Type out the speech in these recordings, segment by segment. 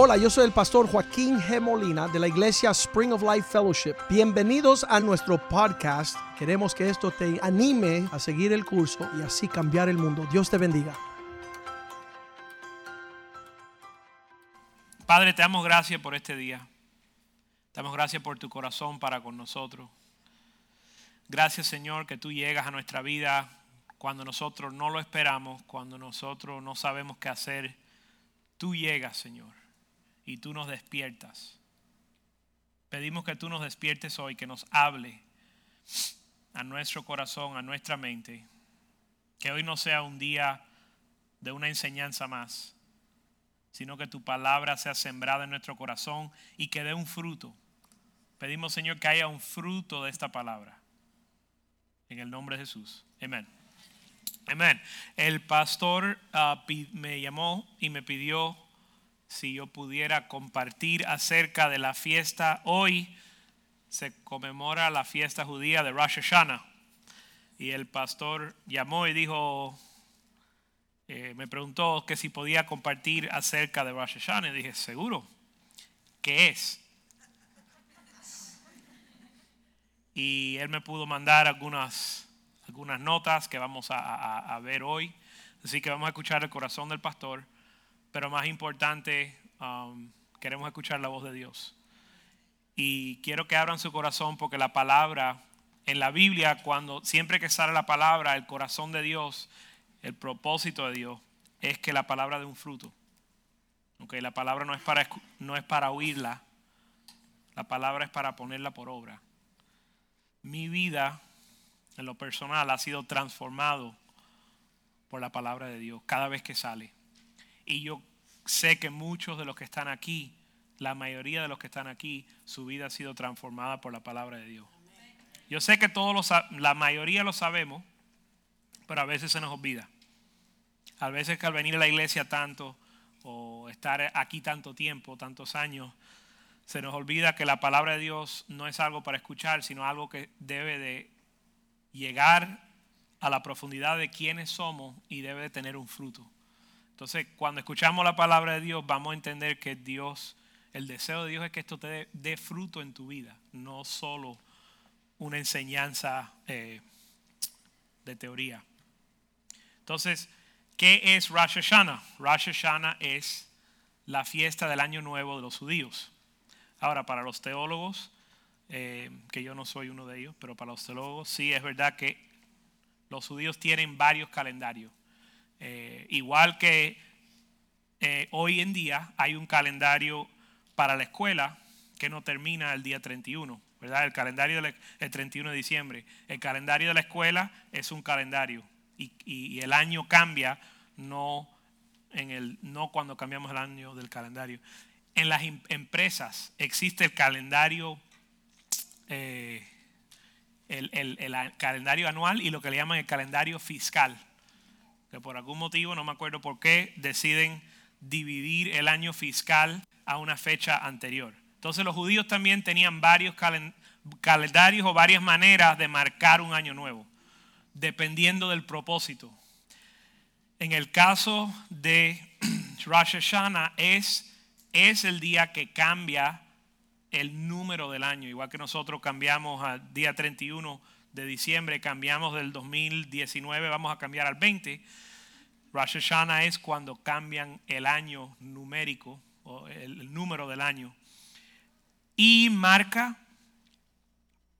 Hola, yo soy el pastor Joaquín G. Molina de la iglesia Spring of Life Fellowship. Bienvenidos a nuestro podcast. Queremos que esto te anime a seguir el curso y así cambiar el mundo. Dios te bendiga. Padre, te damos gracias por este día. Te damos gracias por tu corazón para con nosotros. Gracias Señor que tú llegas a nuestra vida cuando nosotros no lo esperamos, cuando nosotros no sabemos qué hacer. Tú llegas Señor y tú nos despiertas. Pedimos que tú nos despiertes hoy, que nos hable a nuestro corazón, a nuestra mente. Que hoy no sea un día de una enseñanza más, sino que tu palabra sea sembrada en nuestro corazón y que dé un fruto. Pedimos, Señor, que haya un fruto de esta palabra. En el nombre de Jesús. Amén. Amén. El pastor ah, me llamó y me pidió si yo pudiera compartir acerca de la fiesta. Hoy se conmemora la fiesta judía de Rosh Hashanah. Y el pastor llamó y dijo, eh, me preguntó que si podía compartir acerca de Rosh Hashanah. Y dije, seguro, ¿qué es? Y él me pudo mandar algunas, algunas notas que vamos a, a ver hoy. Así que vamos a escuchar el corazón del pastor pero más importante, um, queremos escuchar la voz de Dios. Y quiero que abran su corazón porque la palabra, en la Biblia, cuando siempre que sale la palabra, el corazón de Dios, el propósito de Dios, es que la palabra dé un fruto. Okay, la palabra no es, para, no es para oírla, la palabra es para ponerla por obra. Mi vida, en lo personal, ha sido transformado por la palabra de Dios cada vez que sale. Y yo sé que muchos de los que están aquí, la mayoría de los que están aquí, su vida ha sido transformada por la palabra de Dios. Yo sé que todos la mayoría lo sabemos, pero a veces se nos olvida. A veces que al venir a la iglesia tanto o estar aquí tanto tiempo, tantos años, se nos olvida que la palabra de Dios no es algo para escuchar, sino algo que debe de llegar a la profundidad de quiénes somos y debe de tener un fruto. Entonces, cuando escuchamos la palabra de Dios, vamos a entender que Dios, el deseo de Dios es que esto te dé, fruto en tu vida, no solo una enseñanza eh, de teoría. Entonces, ¿qué es Rosh Hashanah? Rosh Hashanah es la fiesta del año nuevo de los judíos. Ahora, para los teólogos, eh, que yo no soy uno de ellos, pero para los teólogos sí es verdad que los judíos tienen varios calendarios. Eh, igual que eh, hoy en día hay un calendario para la escuela que no termina el día 31, ¿verdad? El calendario del 31 de diciembre. El calendario de la escuela es un calendario y, el año cambia no, en el, no cuando cambiamos el año del calendario. En las em, empresas existe el calendario, eh, el calendario anual y lo que le llaman el calendario fiscal que por algún motivo, no me acuerdo por qué, deciden dividir el año fiscal a una fecha anterior. Entonces los judíos también tenían varios calendarios o varias maneras de marcar un año nuevo, dependiendo del propósito. En el caso de Rosh Hashanah es, es el día que cambia el número del año, igual que nosotros cambiamos al día 31 de diciembre, cambiamos del 2019, vamos a cambiar al 20. Rosh Hashanah es cuando cambian el año numérico, o el, número del año. Y marca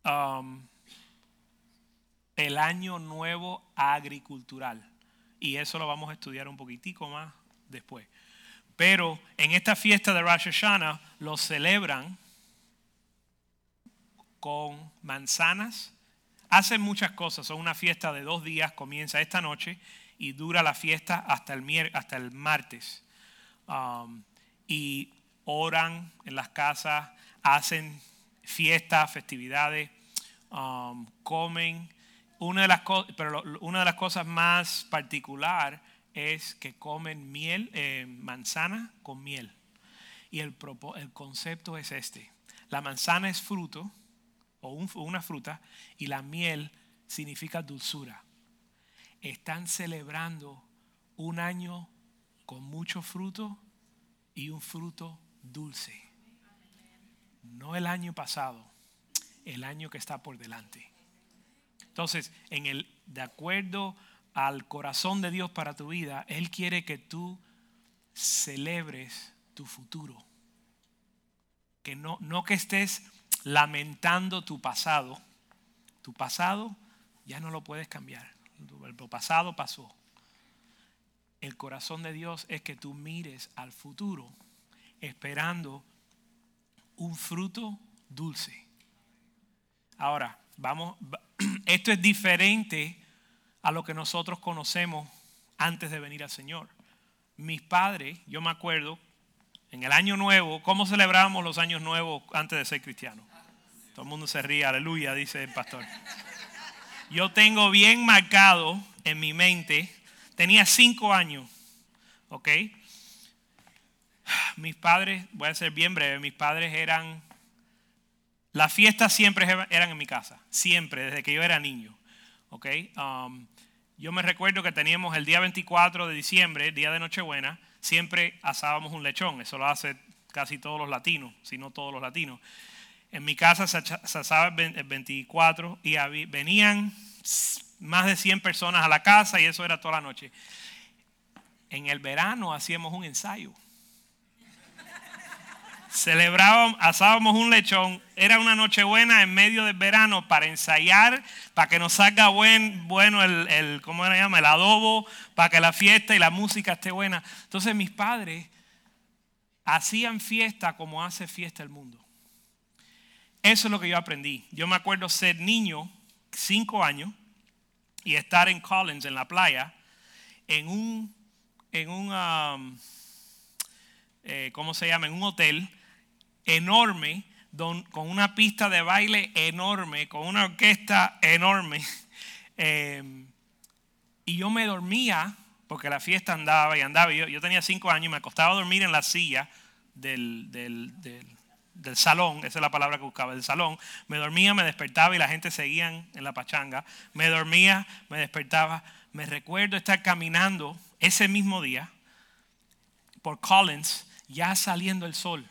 um, el año nuevo agricultural. Y eso lo vamos a estudiar un poquitico más después. Pero en esta fiesta de Rosh Hashanah lo celebran con manzanas hacen muchas cosas. Son una fiesta de dos días, comienza esta noche y dura la fiesta hasta el, hasta el martes. Um, y oran en las casas, hacen fiestas, festividades, um, comen. Una de, las pero una de las cosas más particular es que comen miel, eh, manzana con miel. Y el, el concepto es este. La manzana es fruto o una fruta y la miel significa dulzura. Están celebrando un año con mucho fruto y un fruto dulce. No el año pasado, el año que está por delante. Entonces, en el, de acuerdo al corazón de Dios para tu vida, Él quiere que tú celebres tu futuro. Que no, no que estés lamentando tu pasado. Tu pasado ya no lo puedes cambiar. El pasado pasó. El corazón de Dios es que tú mires al futuro esperando un fruto dulce. Ahora, vamos, esto es diferente a lo que nosotros conocemos antes de venir al Señor. Mis padres, yo me acuerdo, en el año nuevo, ¿cómo celebrábamos los años nuevos antes de ser cristiano? Todo el mundo se ríe, aleluya, dice el pastor. Yo tengo bien marcado en mi mente, tenía cinco años, ¿ok? Mis padres, voy a ser bien breve, mis padres eran, las fiestas siempre eran en mi casa, siempre, desde que yo era niño, ¿ok? Um, yo me recuerdo que teníamos el día 24 de diciembre, día de Nochebuena, siempre asábamos un lechón, eso lo hace casi todos los latinos, si no todos los latinos. En mi casa se, asaba el 24 y venían más de 100 personas a la casa y eso era toda la noche. En el verano hacíamos un ensayo celebrábamos, asábamos un lechón, era una noche buena en medio del verano para ensayar, para que nos salga buen, bueno el, el, ¿cómo se llama? El adobo, para que la fiesta y la música esté buena. Entonces mis padres hacían fiesta como hace fiesta el mundo. Eso es lo que yo aprendí. Yo me acuerdo ser niño, cinco años, y estar en Collins, en la playa, en un, en un um, eh, ¿cómo se llama? En un hotel enorme, con una pista de baile enorme, con una orquesta enorme. Eh, y yo me dormía, porque la fiesta andaba y andaba. Yo, yo tenía cinco años y me acostaba a dormir en la silla del, del, del, salón, esa es la palabra que buscaba, del salón. Me dormía, me despertaba y la gente seguía en la pachanga. Me dormía, me despertaba. Me recuerdo estar caminando ese mismo día por Collins, ya saliendo el sol.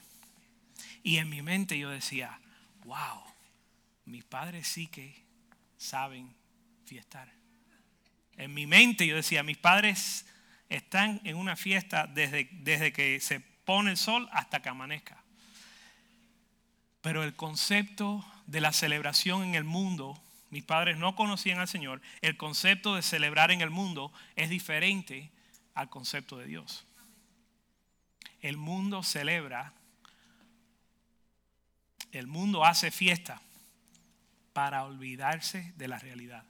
Y en mi mente yo decía, wow, mis padres sí que saben fiestar. En mi mente yo decía, mis padres están en una fiesta desde, desde que se pone el sol hasta que amanezca. Pero el concepto de la celebración en el mundo, mis padres no conocían al Señor, el concepto de celebrar en el mundo es diferente al concepto de Dios. El mundo celebra el mundo hace fiesta para olvidarse de la realidad.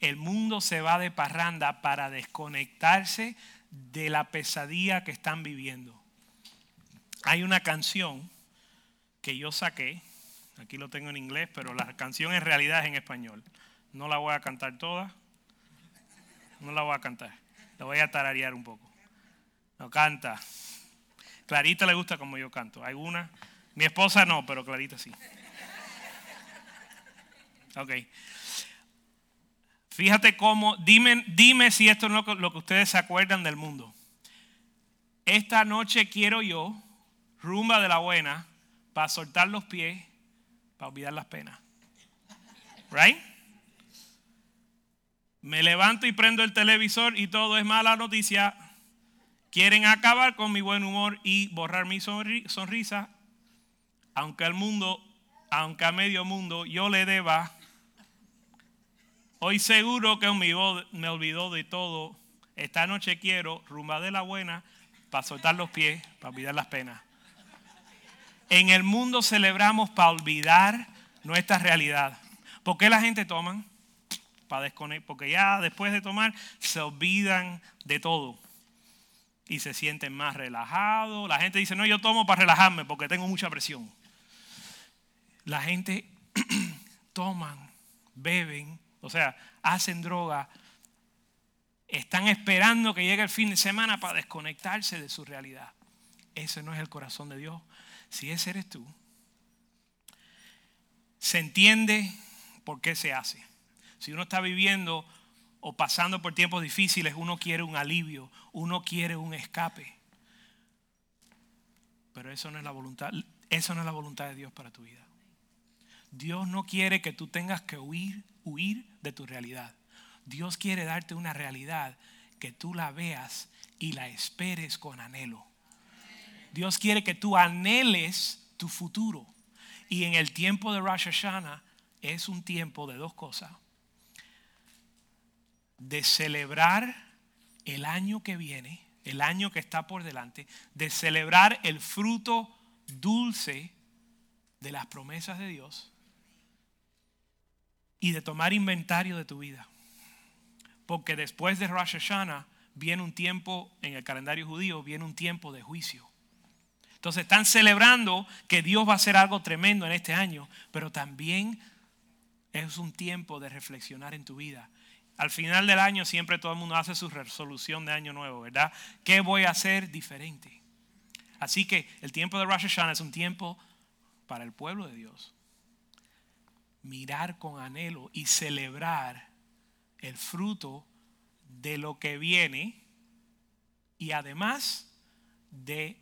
El mundo se va de parranda para desconectarse de la pesadilla que están viviendo. Hay una canción que yo saqué, aquí lo tengo en inglés, pero la canción en realidad es en español. No la voy a cantar toda, no la voy a cantar, la voy a tararear un poco. No canta. Clarita le gusta como yo canto. Una, mi esposa no, pero Clarita sí. Ok. Fíjate cómo, dime, dime si esto no es lo que ustedes se acuerdan del mundo. Esta noche quiero yo, rumba de la buena, para soltar los pies, para olvidar las penas. Right? Me levanto y prendo el televisor y todo es mala noticia. Quieren acabar con mi buen humor y borrar mi sonrisa, aunque al mundo, aunque a medio mundo yo le deba. Hoy seguro que me olvidó de todo. Esta noche quiero rumba de la buena para soltar los pies, para olvidar las penas. En el mundo celebramos para olvidar nuestra realidad. ¿Por qué la gente toma? Para desconectar, porque ya después de tomar se olvidan de todo y se sienten más relajados. La gente dice, no, yo tomo para relajarme porque tengo mucha presión. La gente toman, beben, o sea, hacen droga, están esperando que llegue el fin de semana para desconectarse de su realidad. Ese no es el corazón de Dios. Si ese eres tú, se entiende por qué se hace. Si uno está viviendo o pasando por tiempos difíciles, uno quiere un alivio, uno quiere un escape. Pero eso no es la voluntad, eso no es la voluntad de Dios para tu vida. Dios no quiere que tú tengas que huir, huir de tu realidad. Dios quiere darte una realidad que tú la veas y la esperes con anhelo. Dios quiere que tú anheles tu futuro. Y en el tiempo de Rosh Hashanah es un tiempo de dos cosas. De celebrar el año que viene, el año que está por delante, de celebrar el fruto dulce de las promesas de Dios y de tomar inventario de tu vida. Porque después de Rosh Hashanah viene un tiempo, en el calendario judío, viene un tiempo de juicio. Entonces están celebrando que Dios va a hacer algo tremendo en este año, pero también es un tiempo de reflexionar en tu vida. Al final del año siempre todo el mundo hace su resolución de año nuevo, ¿verdad? ¿Qué voy a hacer diferente? Así que el tiempo de Rosh Hashanah es un tiempo para el pueblo de Dios mirar con anhelo y celebrar el fruto de lo que viene y además de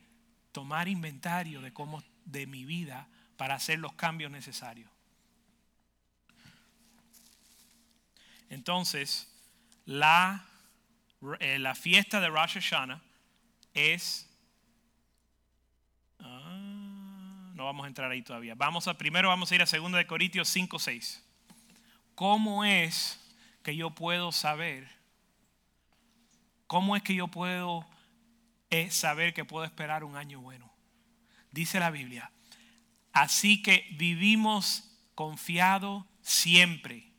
tomar inventario de cómo de mi vida para hacer los cambios necesarios. Entonces, la, eh, la fiesta de Rosh Hashanah es no vamos a entrar ahí todavía. Vamos a, primero vamos a ir a 2 de Corintios 5, 6. ¿Cómo es que yo puedo saber? ¿Cómo es que yo puedo eh, saber que puedo esperar un año bueno? Dice la Biblia. Así que vivimos confiado siempre.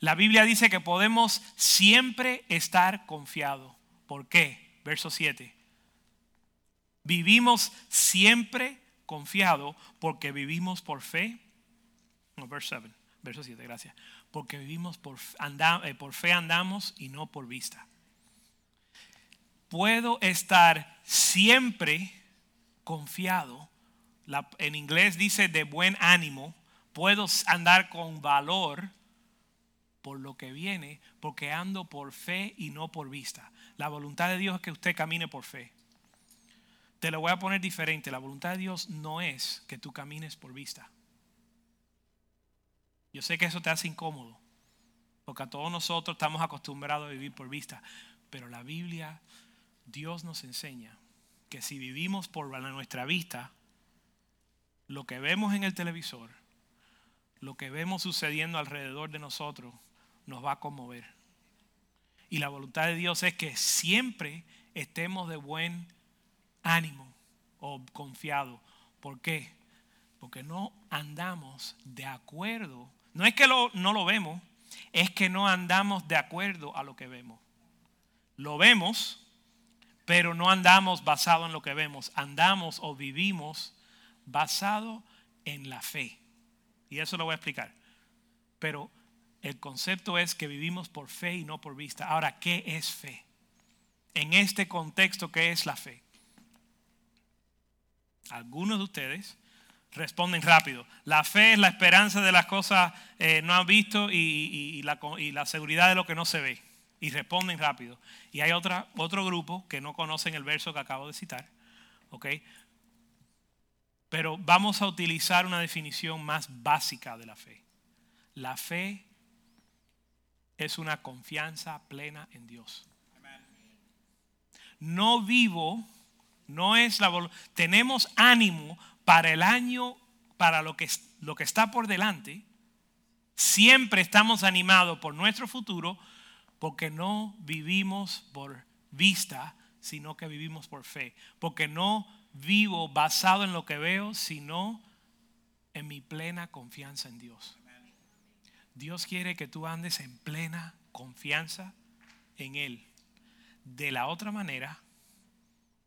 La Biblia dice que podemos siempre estar confiados. ¿Por qué? Verso 7. Vivimos siempre confiado porque vivimos por fe. No, verso 7, verso 7, gracias. Porque vivimos por, eh, por fe andamos y no por vista. Puedo estar siempre confiado. en inglés dice de buen ánimo. Puedo andar con valor por lo que viene, porque ando por fe y no por vista. La voluntad de Dios es que usted camine por fe. Te lo voy a poner diferente. La voluntad de Dios no es que tú camines por vista. Yo sé que eso te hace incómodo, porque a todos nosotros estamos acostumbrados a vivir por vista. Pero la Biblia, Dios nos enseña que si vivimos por nuestra vista, lo que vemos en el televisor, lo que vemos sucediendo alrededor de nosotros, nos va a conmover. Y la voluntad de Dios es que siempre estemos de buen ánimo o confiado. ¿Por qué? Porque no andamos de acuerdo. No es que no lo vemos, es que no andamos de acuerdo a lo que vemos. Lo vemos, pero no andamos basado en lo que vemos. Andamos o vivimos basado en la fe. Y eso lo voy a explicar. Pero el concepto es que vivimos por fe y no por vista. Ahora, ¿qué es fe? En este contexto, ¿qué es la fe? algunos de ustedes responden rápido. La fe es la esperanza de las cosas eh, no han visto y, la, seguridad de lo que no se ve. Y responden rápido. Y hay otra, otro grupo que no conocen el verso que acabo de citar. Pero vamos a utilizar una definición más básica de la fe. La fe es una confianza plena en Dios. No vivo no es la Tenemos ánimo para el año, para lo que, lo que está por delante. Siempre estamos animados por nuestro futuro porque no vivimos por vista, sino que vivimos por fe. Porque no vivo basado en lo que veo, sino en mi plena confianza en Dios. Dios quiere que tú andes en plena confianza en Él. De la otra manera,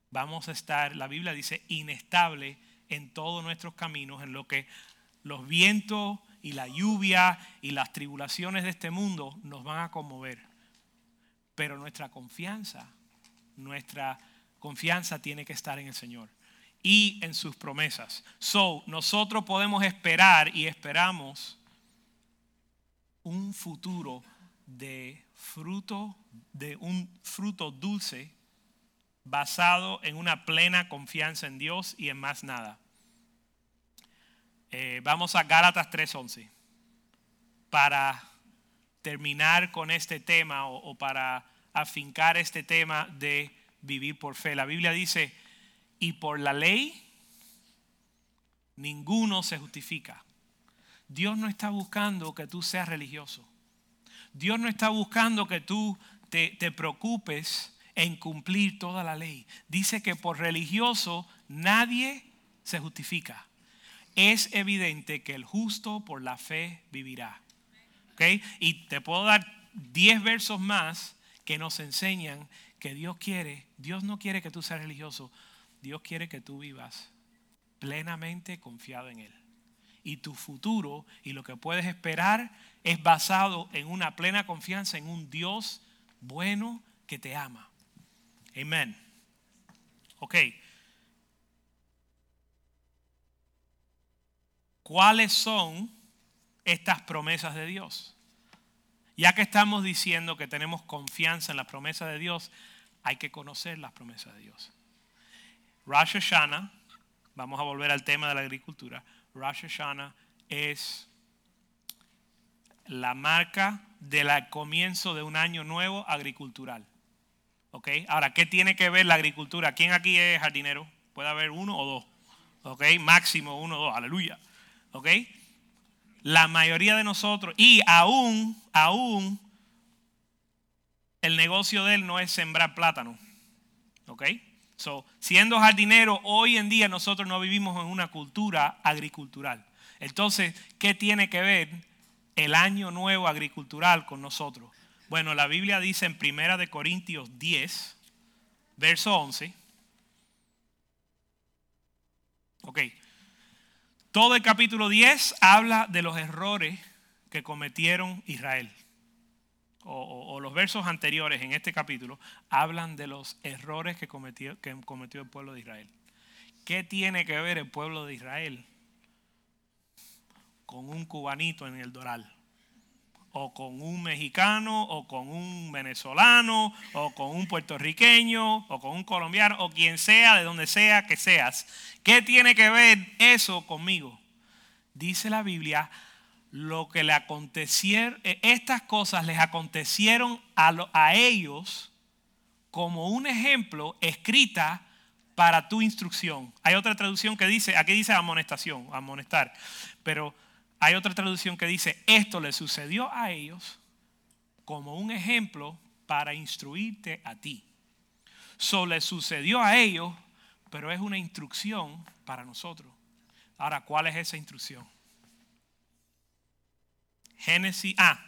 vamos a estar, la Biblia dice, inestable en todos nuestros caminos, en lo que los vientos y la lluvia y las tribulaciones de este mundo nos van a conmover. Pero nuestra confianza, nuestra confianza tiene que estar en el Señor y en sus promesas. So, nosotros podemos esperar y esperamos un futuro de fruto, de un fruto dulce basado en una plena confianza en Dios y en más nada. Eh, vamos a Gálatas 3:11 para terminar con este tema o, para afincar este tema de vivir por fe. La Biblia dice, y por la ley ninguno se justifica. Dios no está buscando que tú seas religioso. Dios no está buscando que tú te, te preocupes en cumplir toda la ley. Dice que por religioso nadie se justifica. Es evidente que el justo por la fe vivirá. Y te puedo dar 10 versos más que nos enseñan que Dios quiere, Dios no quiere que tú seas religioso, Dios quiere que tú vivas plenamente confiado en Él. Y tu futuro y lo que puedes esperar es basado en una plena confianza en un Dios bueno que te ama. Amén. Ok. ¿Cuáles son estas promesas de Dios? Ya que estamos diciendo que tenemos confianza en las promesas de Dios, hay que conocer las promesas de Dios. Rosh Hashanah, vamos a volver al tema de la agricultura. Rosh Hashanah es la marca del comienzo de un año nuevo agricultural. ¿Ok? Ahora, ¿qué tiene que ver la agricultura? ¿Quién aquí es jardinero? Puede haber uno o dos. ¿Ok? Máximo uno o dos. Aleluya. ¿Ok? La mayoría de nosotros, y aún, aún, el negocio de él no es sembrar plátano. ¿Ok? So, siendo jardinero, hoy en día nosotros no vivimos en una cultura agricultural. Entonces, ¿qué tiene que ver el año nuevo agricultural con nosotros? Bueno, la Biblia dice en Primera de Corintios 10, verso 11. Ok. Todo el capítulo 10 habla de los errores que cometieron Israel. O, los versos anteriores en este capítulo hablan de los errores que cometió, que cometió el pueblo de Israel. ¿Qué tiene que ver el pueblo de Israel con un cubanito en el Doral? o con un mexicano, o con un venezolano, o con un puertorriqueño, o con un colombiano, o quien sea, de donde sea que seas. ¿Qué tiene que ver eso conmigo? Dice la Biblia, lo que le acontecieron, eh, estas cosas les acontecieron a, ellos como un ejemplo escrita para tu instrucción. Hay otra traducción que dice, aquí dice amonestación, amonestar, pero hay otra traducción que dice, esto le sucedió a ellos como un ejemplo para instruirte a ti. So le sucedió a ellos, pero es una instrucción para nosotros. Ahora, ¿cuál es esa instrucción? Génesis, ah,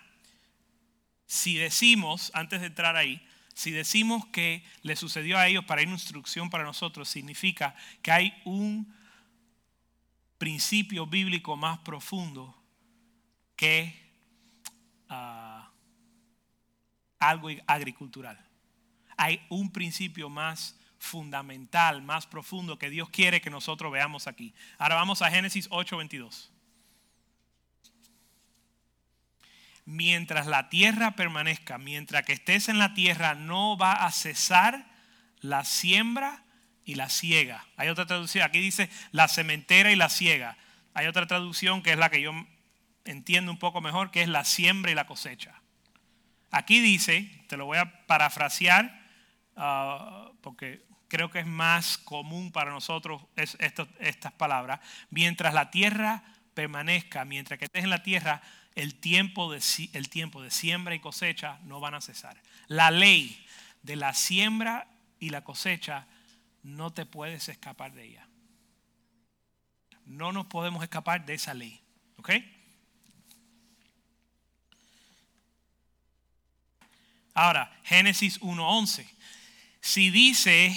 si decimos, antes de entrar ahí, si decimos que le sucedió a ellos para una instrucción para nosotros, significa que hay un principio bíblico más profundo que ah, algo agricultural. Hay un principio más fundamental, más profundo que Dios quiere que nosotros veamos aquí. Ahora vamos a Génesis 8:22. Mientras la tierra permanezca, mientras que estés en la tierra, no va a cesar la siembra y la siega. Hay otra traducción, aquí dice la cementera y la siega. Hay otra traducción que es la que yo entiendo un poco mejor, que es la siembra y la cosecha. Aquí dice, te lo voy a parafrasear, ah, porque creo que es más común para nosotros estas palabras. Mientras la tierra permanezca, mientras que estés en la tierra, el tiempo, de, el tiempo de siembra y cosecha no van a cesar. La ley de la siembra y la cosecha no te puedes escapar de ella. No nos podemos escapar de esa ley. ¿Ok? Ahora, Génesis 1.11. Si dice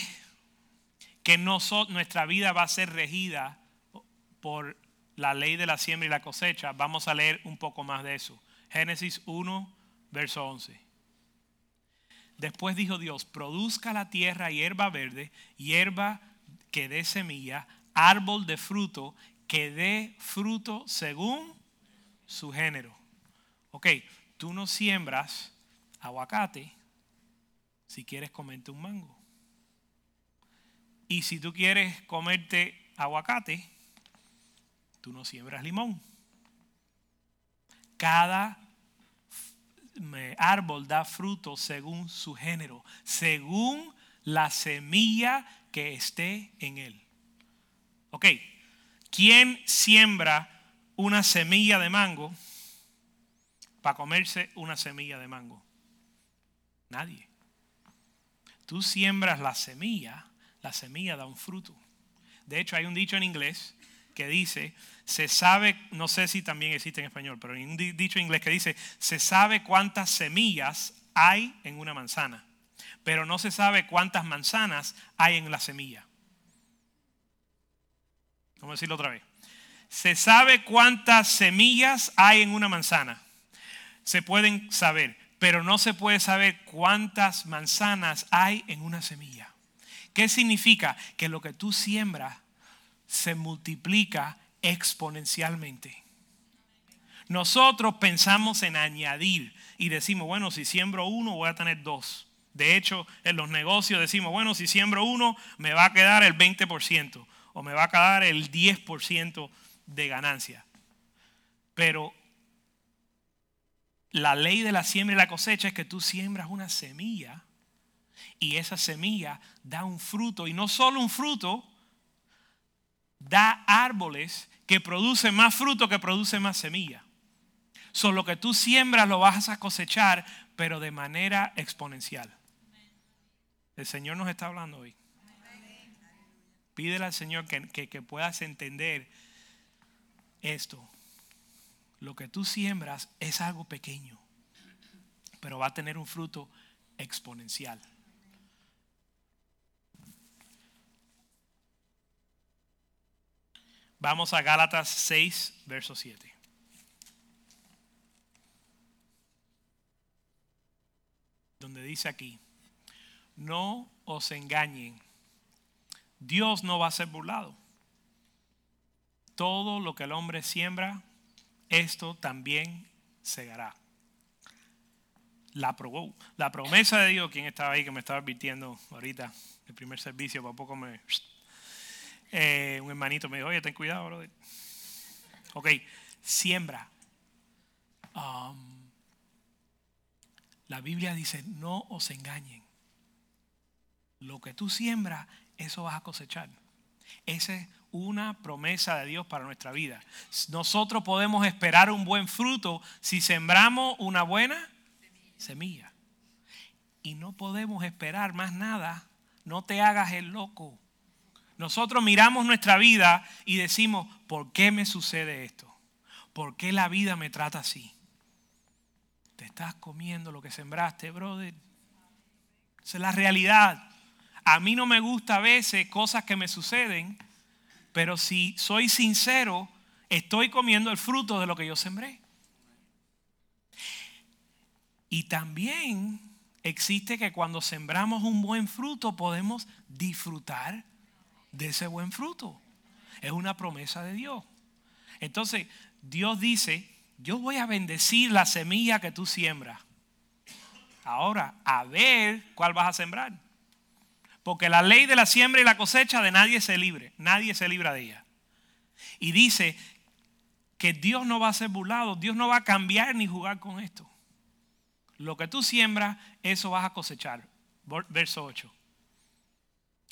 que nuestra vida va a ser regida por la ley de la siembra y la cosecha, vamos a leer un poco más de eso. Génesis 1, verso 11. Después dijo Dios, produzca la tierra hierba verde, hierba que dé semilla, árbol de fruto que dé fruto según su género. Ok, tú no siembras aguacate si quieres comerte un mango. Y si tú quieres comerte aguacate, tú no siembras limón. Cada árbol da fruto según su género, según la semilla que esté en él. Ok, ¿quién siembra una semilla de mango para comerse una semilla de mango? Nadie. Tú siembras la semilla, la semilla da un fruto. De hecho, hay un dicho en inglés que dice, se sabe, no sé si también existe en español, pero hay un dicho en inglés que dice, se sabe cuántas semillas hay en una manzana, pero no se sabe cuántas manzanas hay en la semilla. Vamos a decirlo otra vez. Se sabe cuántas semillas hay en una manzana. Se pueden saber, pero no se puede saber cuántas manzanas hay en una semilla. ¿Qué significa? Que lo que tú siembras se multiplica exponencialmente. Nosotros pensamos en añadir y decimos, bueno, si siembro uno voy a tener dos. De hecho, en los negocios decimos, bueno, si siembro uno me va a quedar el 20% o me va a quedar el 10% de ganancia. Pero la ley de la siembra y la cosecha es que tú siembras una semilla y esa semilla da un fruto y no solo un fruto, da árboles que producen más fruto que producen más semilla. Solo lo que tú siembras lo vas a cosechar, pero de manera exponencial. El Señor nos está hablando hoy. Pídele al Señor que, que puedas entender esto. Lo que tú siembras es algo pequeño, pero va a tener un fruto exponencial. Vamos a Gálatas 6, verso 7. Donde dice aquí, no os engañen, Dios no va a ser burlado. Todo lo que el hombre siembra, esto también segará. La, la promesa de Dios, quien estaba ahí que me estaba advirtiendo ahorita, el primer servicio, por poco me eh, un hermanito me dijo, oye, ten cuidado, brother. Ok, siembra. Um, la Biblia dice, no os engañen. Lo que tú siembras, eso vas a cosechar. Esa es una promesa de Dios para nuestra vida. Nosotros podemos esperar un buen fruto si sembramos una buena semilla. Y no podemos esperar más nada. No te hagas el loco. Nosotros miramos nuestra vida y decimos, ¿por qué me sucede esto? ¿Por qué la vida me trata así? Te estás comiendo lo que sembraste, brother. Esa es la realidad. A mí no me gusta a veces cosas que me suceden, pero si soy sincero, estoy comiendo el fruto de lo que yo sembré. Y también existe que cuando sembramos un buen fruto podemos disfrutar de ese buen fruto. Es una promesa de Dios. Entonces, Dios dice, yo voy a bendecir la semilla que tú siembras. Ahora, a ver cuál vas a sembrar. Porque la ley de la siembra y la cosecha de nadie se libre. Nadie se libra de ella. Y dice que Dios no va a ser burlado. Dios no va a cambiar ni jugar con esto. Lo que tú siembras, eso vas a cosechar. Verso 8.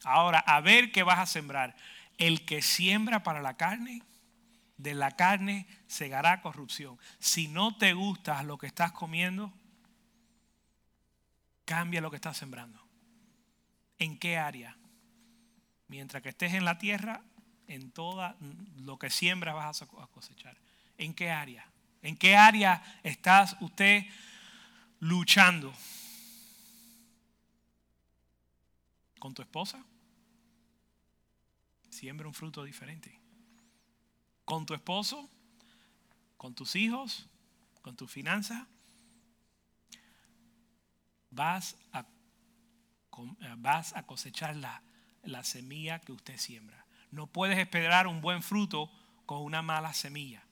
Ahora, a ver qué vas a sembrar. El que siembra para la carne, de la carne segará corrupción. Si no te gusta lo que estás comiendo, cambia lo que estás sembrando. ¿En qué área? Mientras que estés en la tierra, en toda lo que siembras vas a cosechar. ¿En qué área? ¿En qué área estás usted luchando? ¿Con tu esposa? siembra un fruto diferente. Con tu esposo, con tus hijos, con tus finanzas, vas a, vas a cosechar la, la semilla que usted siembra. No puedes esperar un buen fruto con una mala semilla.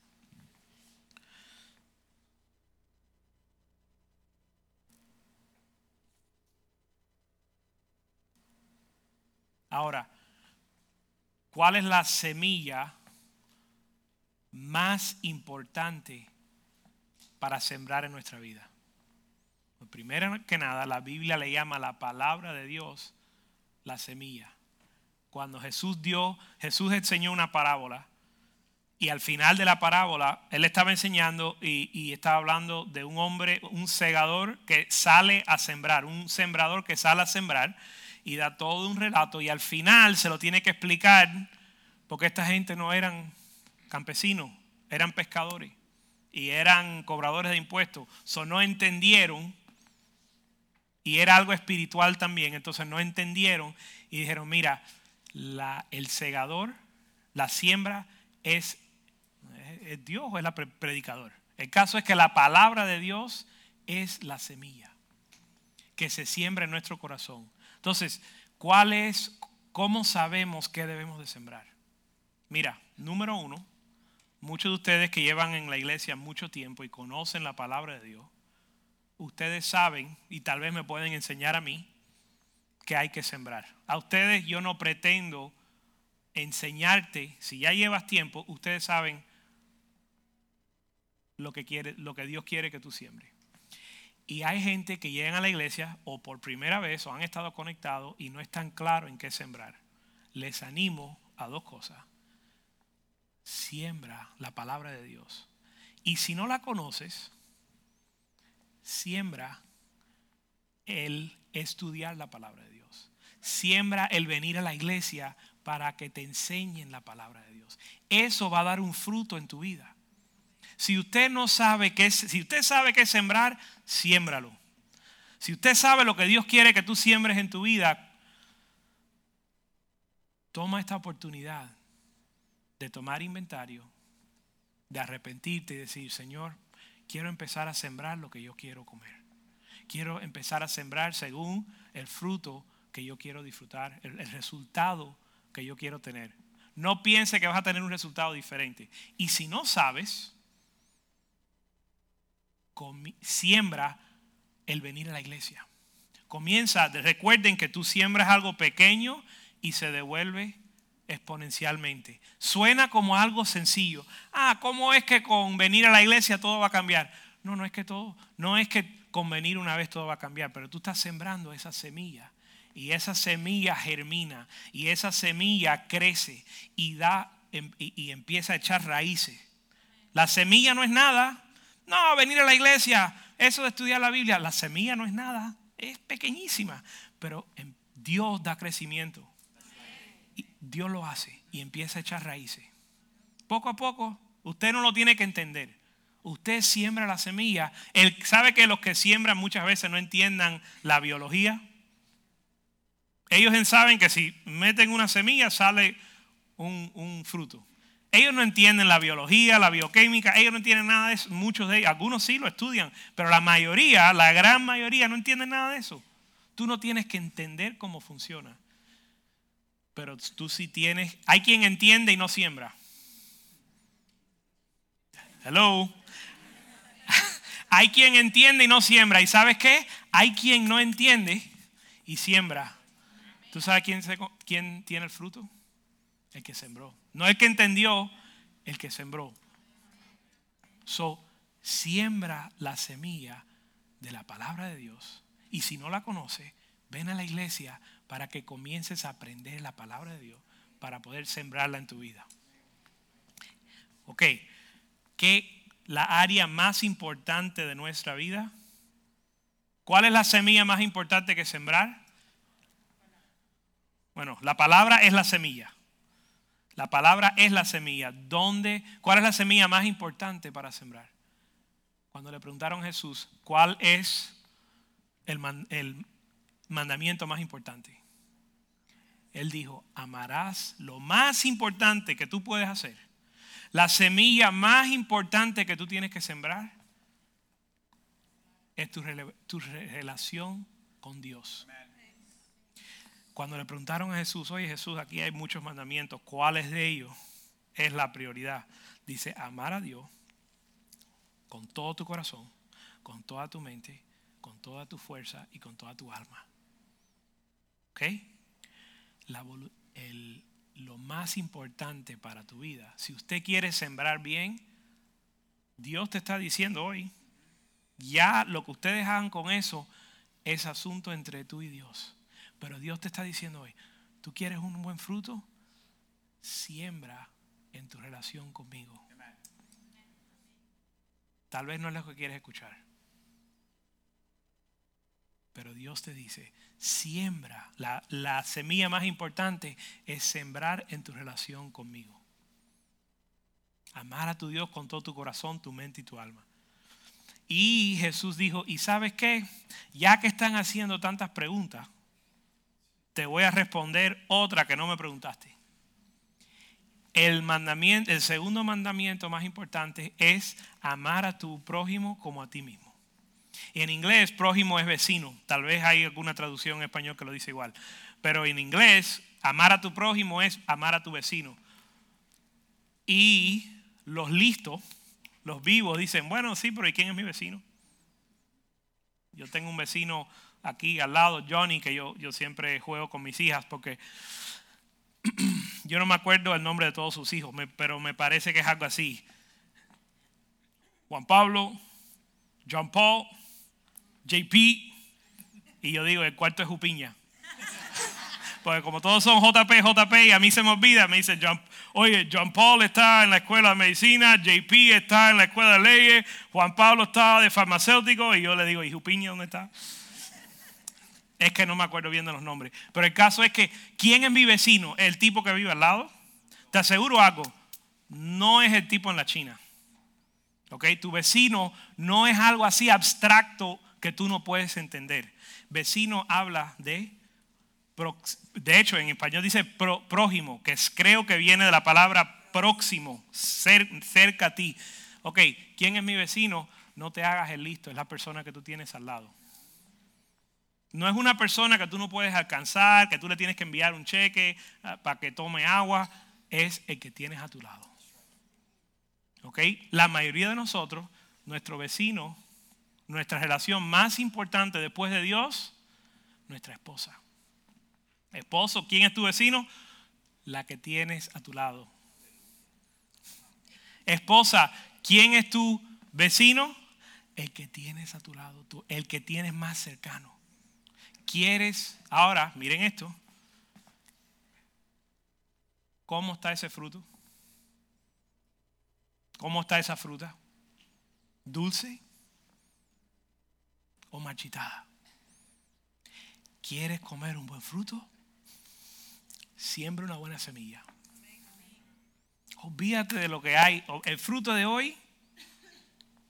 Ahora, ¿cuál es la semilla más importante para sembrar en nuestra vida? Pues primero que nada, la Biblia le llama la palabra de Dios la semilla. Cuando Jesús dio, Jesús enseñó una parábola y al final de la parábola, él estaba enseñando y, estaba hablando de un hombre, un segador que sale a sembrar, un sembrador que sale a sembrar y da todo un relato y al final se lo tiene que explicar porque esta gente no eran campesinos, eran pescadores y eran cobradores de impuestos. So, no entendieron y era algo espiritual también, entonces no entendieron y dijeron, mira, la, el segador, la siembra es ¿Es Dios o es el predicador? El caso es que la palabra de Dios es la semilla que se siembra en nuestro corazón. Entonces, ¿cuál es, cómo sabemos qué debemos de sembrar? Mira, número uno, muchos de ustedes que llevan en la iglesia mucho tiempo y conocen la palabra de Dios, ustedes saben, y tal vez me pueden enseñar a mí, que hay que sembrar. A ustedes yo no pretendo enseñarte, si ya llevas tiempo, ustedes saben lo que, quiere, lo que Dios quiere que tú siembres. Y hay gente que llegan a la iglesia o por primera vez o han estado conectados y no están claros en qué sembrar. Les animo a dos cosas. Siembra la palabra de Dios. Y si no la conoces, siembra el estudiar la palabra de Dios. Siembra el venir a la iglesia para que te enseñen la palabra de Dios. Eso va a dar un fruto en tu vida. Si usted no sabe qué es, si usted sabe qué sembrar, siémbralo. Si usted sabe lo que Dios quiere que tú siembres en tu vida, toma esta oportunidad de tomar inventario, de arrepentirte y decir, Señor, quiero empezar a sembrar lo que yo quiero comer. Quiero empezar a sembrar según el fruto que yo quiero disfrutar, el, el resultado que yo quiero tener. No piense que vas a tener un resultado diferente. Y si no sabes, siembra el venir a la iglesia. Comienza, recuerden que tú siembras algo pequeño y se devuelve exponencialmente. Suena como algo sencillo. Ah, ¿cómo es que con venir a la iglesia todo va a cambiar? No, no es que todo, no es que con venir una vez todo va a cambiar, pero tú estás sembrando esa semilla y esa semilla germina y esa semilla crece y da em, y empieza a echar raíces. La semilla no es nada, no, venir a la iglesia, eso de estudiar la Biblia, la semilla no es nada, es pequeñísima, pero Dios da crecimiento. Y Dios lo hace y empieza a echar raíces. Poco a poco, usted no lo tiene que entender. Usted siembra la semilla. Él sabe que los que siembran muchas veces no entiendan la biología. Ellos saben que si meten una semilla sale un, un fruto. Ellos no entienden la biología, la bioquímica, ellos no entienden nada de eso. Muchos de ellos, algunos sí lo estudian, pero la mayoría, la gran mayoría no entienden nada de eso. Tú no tienes que entender cómo funciona. Pero tú sí tienes, hay quien entiende y no siembra. Hello. hay quien entiende y no siembra. ¿Y sabes qué? Hay quien no entiende y siembra. ¿Tú sabes quién, quién tiene el fruto? El que sembró. No el que entendió, el que sembró. So, siembra la semilla de la palabra de Dios. Y si no la conoce, ven a la iglesia para que comiences a aprender la palabra de Dios para poder sembrarla en tu vida. Ok, ¿qué la área más importante de nuestra vida? ¿Cuál es la semilla más importante que sembrar? Bueno, la palabra es la semilla. La palabra es la semilla. ¿Dónde, ¿Cuál es la semilla más importante para sembrar? Cuando le preguntaron a Jesús, ¿cuál es el, mandamiento más importante? Él dijo, amarás lo más importante que tú puedes hacer. La semilla más importante que tú tienes que sembrar es tu, tu relación con Dios. Cuando le preguntaron a Jesús, oye Jesús, aquí hay muchos mandamientos, ¿cuáles de ellos es la prioridad? Dice, amar a Dios con todo tu corazón, con toda tu mente, con toda tu fuerza y con toda tu alma. ¿Ok? lo más importante para tu vida. Si usted quiere sembrar bien, Dios te está diciendo hoy, ya lo que ustedes hagan con eso es asunto entre tú y Dios. Pero Dios te está diciendo hoy, tú quieres un buen fruto, siembra en tu relación conmigo. Tal vez no es lo que quieres escuchar. Pero Dios te dice, siembra. La, la, semilla más importante es sembrar en tu relación conmigo. Amar a tu Dios con todo tu corazón, tu mente y tu alma. Y Jesús dijo, ¿y sabes qué? Ya que están haciendo tantas preguntas, te voy a responder otra que no me preguntaste. El mandamiento, el segundo mandamiento más importante es amar a tu prójimo como a ti mismo. Y en inglés, prójimo es vecino. Tal vez hay alguna traducción en español que lo dice igual. Pero en inglés, amar a tu prójimo es amar a tu vecino. Y los listos, los vivos, dicen, bueno, sí, pero ¿y quién es mi vecino? Yo tengo un vecino aquí al lado, Johnny, que yo, yo siempre juego con mis hijas porque yo no me acuerdo el nombre de todos sus hijos, pero me parece que es algo así. Juan Pablo, John Paul, JP, y yo digo, el cuarto es Jupiña. Porque como todos son JP, JP, y a mí se me olvida, me dice, John, oye, John Paul está en la escuela de medicina, JP está en la escuela de leyes, Juan Pablo está de farmacéutico, y yo le digo, ¿y Jupiña dónde está? Es que no me acuerdo bien de los nombres. Pero el caso es que, ¿quién es mi vecino? ¿El tipo que vive al lado? Te aseguro algo, no es el tipo en la China. ¿Ok? Tu vecino no es algo así abstracto que tú no puedes entender. Vecino habla de, de hecho en español dice prójimo, que creo que viene de la palabra próximo, cerca a ti. Ok, ¿quién es mi vecino? No te hagas el listo, es la persona que tú tienes al lado. No es una persona que tú no puedes alcanzar, que tú le tienes que enviar un cheque ah, para que tome agua, es el que tienes a tu lado. ¿Ok? La mayoría de nosotros, nuestro vecino nuestra relación más importante después de Dios, nuestra esposa. Esposo, ¿quién es tu vecino? La que tienes a tu lado. Esposa, ¿quién es tu vecino? El que tienes a tu lado, el que tienes más cercano. ¿Quieres? Ahora, miren esto. ¿Cómo está ese fruto? ¿Cómo está esa fruta? ¿Dulce? o marchitada. ¿Quieres comer un buen fruto? Siembra una buena semilla. Olvídate de lo que hay. El fruto de hoy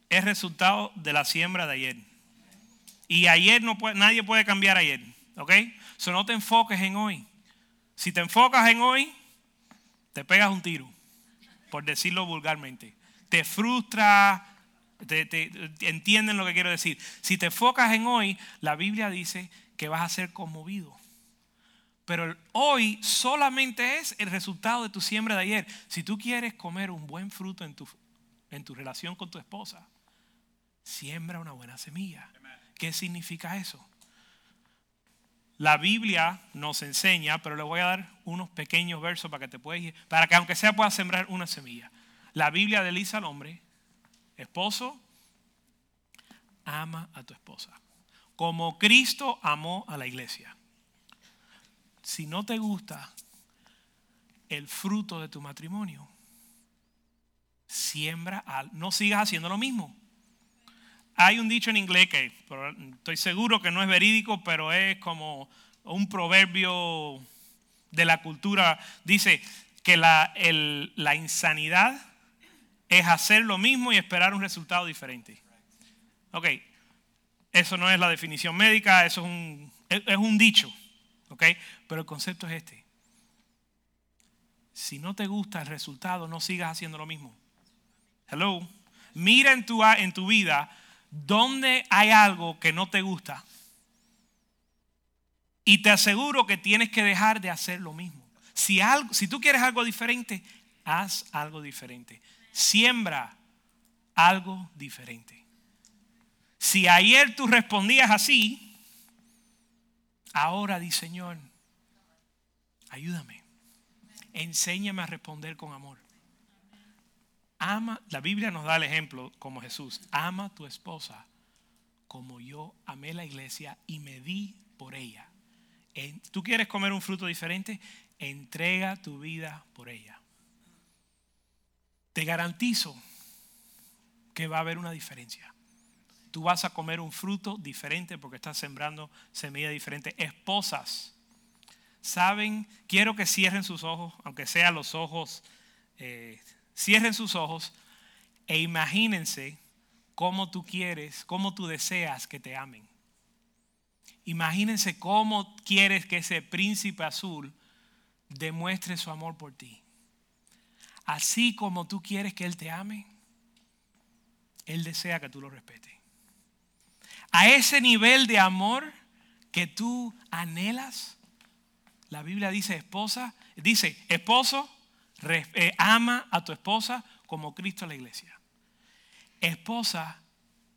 es resultado de la siembra de ayer. Y ayer no puede, nadie puede cambiar ayer. ¿Ok? So no te enfoques en hoy. Si te enfocas en hoy, te pegas un tiro, por decirlo vulgarmente. Te frustra, entienden lo que quiero decir. Si te enfocas en hoy, la Biblia dice que vas a ser conmovido. Pero hoy solamente es el resultado de tu siembra de ayer. Si tú quieres comer un buen fruto en tu, en tu relación con tu esposa, siembra una buena semilla. ¿Qué significa eso? La Biblia nos enseña, pero le voy a dar unos pequeños versos para que te puedas para que aunque sea puedas sembrar una semilla. La Biblia desliza al hombre Esposo, ama a tu esposa. Como Cristo amó a la iglesia. Si no te gusta el fruto de tu matrimonio, siembra, al, no sigas haciendo lo mismo. Hay un dicho en inglés que estoy seguro que no es verídico, pero es como un proverbio de la cultura. Dice que la, la insanidad es hacer lo mismo y esperar un resultado diferente. Ok, eso no es la definición médica, eso es un, es un dicho. Ok, pero el concepto es este. Si no te gusta el resultado, no sigas haciendo lo mismo. Hello. Mira en tu, en tu vida donde hay algo que no te gusta. Y te aseguro que tienes que dejar de hacer lo mismo. Si, algo, si tú quieres algo diferente, haz algo diferente siembra algo diferente. Si ayer tú respondías así, ahora di Señor, ayúdame. enséñame a responder con amor. Ama, la Biblia nos da el ejemplo como Jesús, ama a tu esposa como yo amé la iglesia y me di por ella. ¿Tú quieres comer un fruto diferente? Entrega tu vida por ella. Te garantizo que va a haber una diferencia. Tú vas a comer un fruto diferente porque estás sembrando semilla diferente. Esposas, saben, quiero que cierren sus ojos, aunque sean los ojos, eh, cierren sus ojos e imagínense cómo tú quieres, cómo tú deseas que te amen. Imagínense cómo quieres que ese príncipe azul demuestre su amor por ti. Así como tú quieres que Él te ame, Él desea que tú lo respetes. A ese nivel de amor que tú anhelas, la Biblia dice esposa, dice esposo, ama a tu esposa como Cristo a la iglesia. Esposa,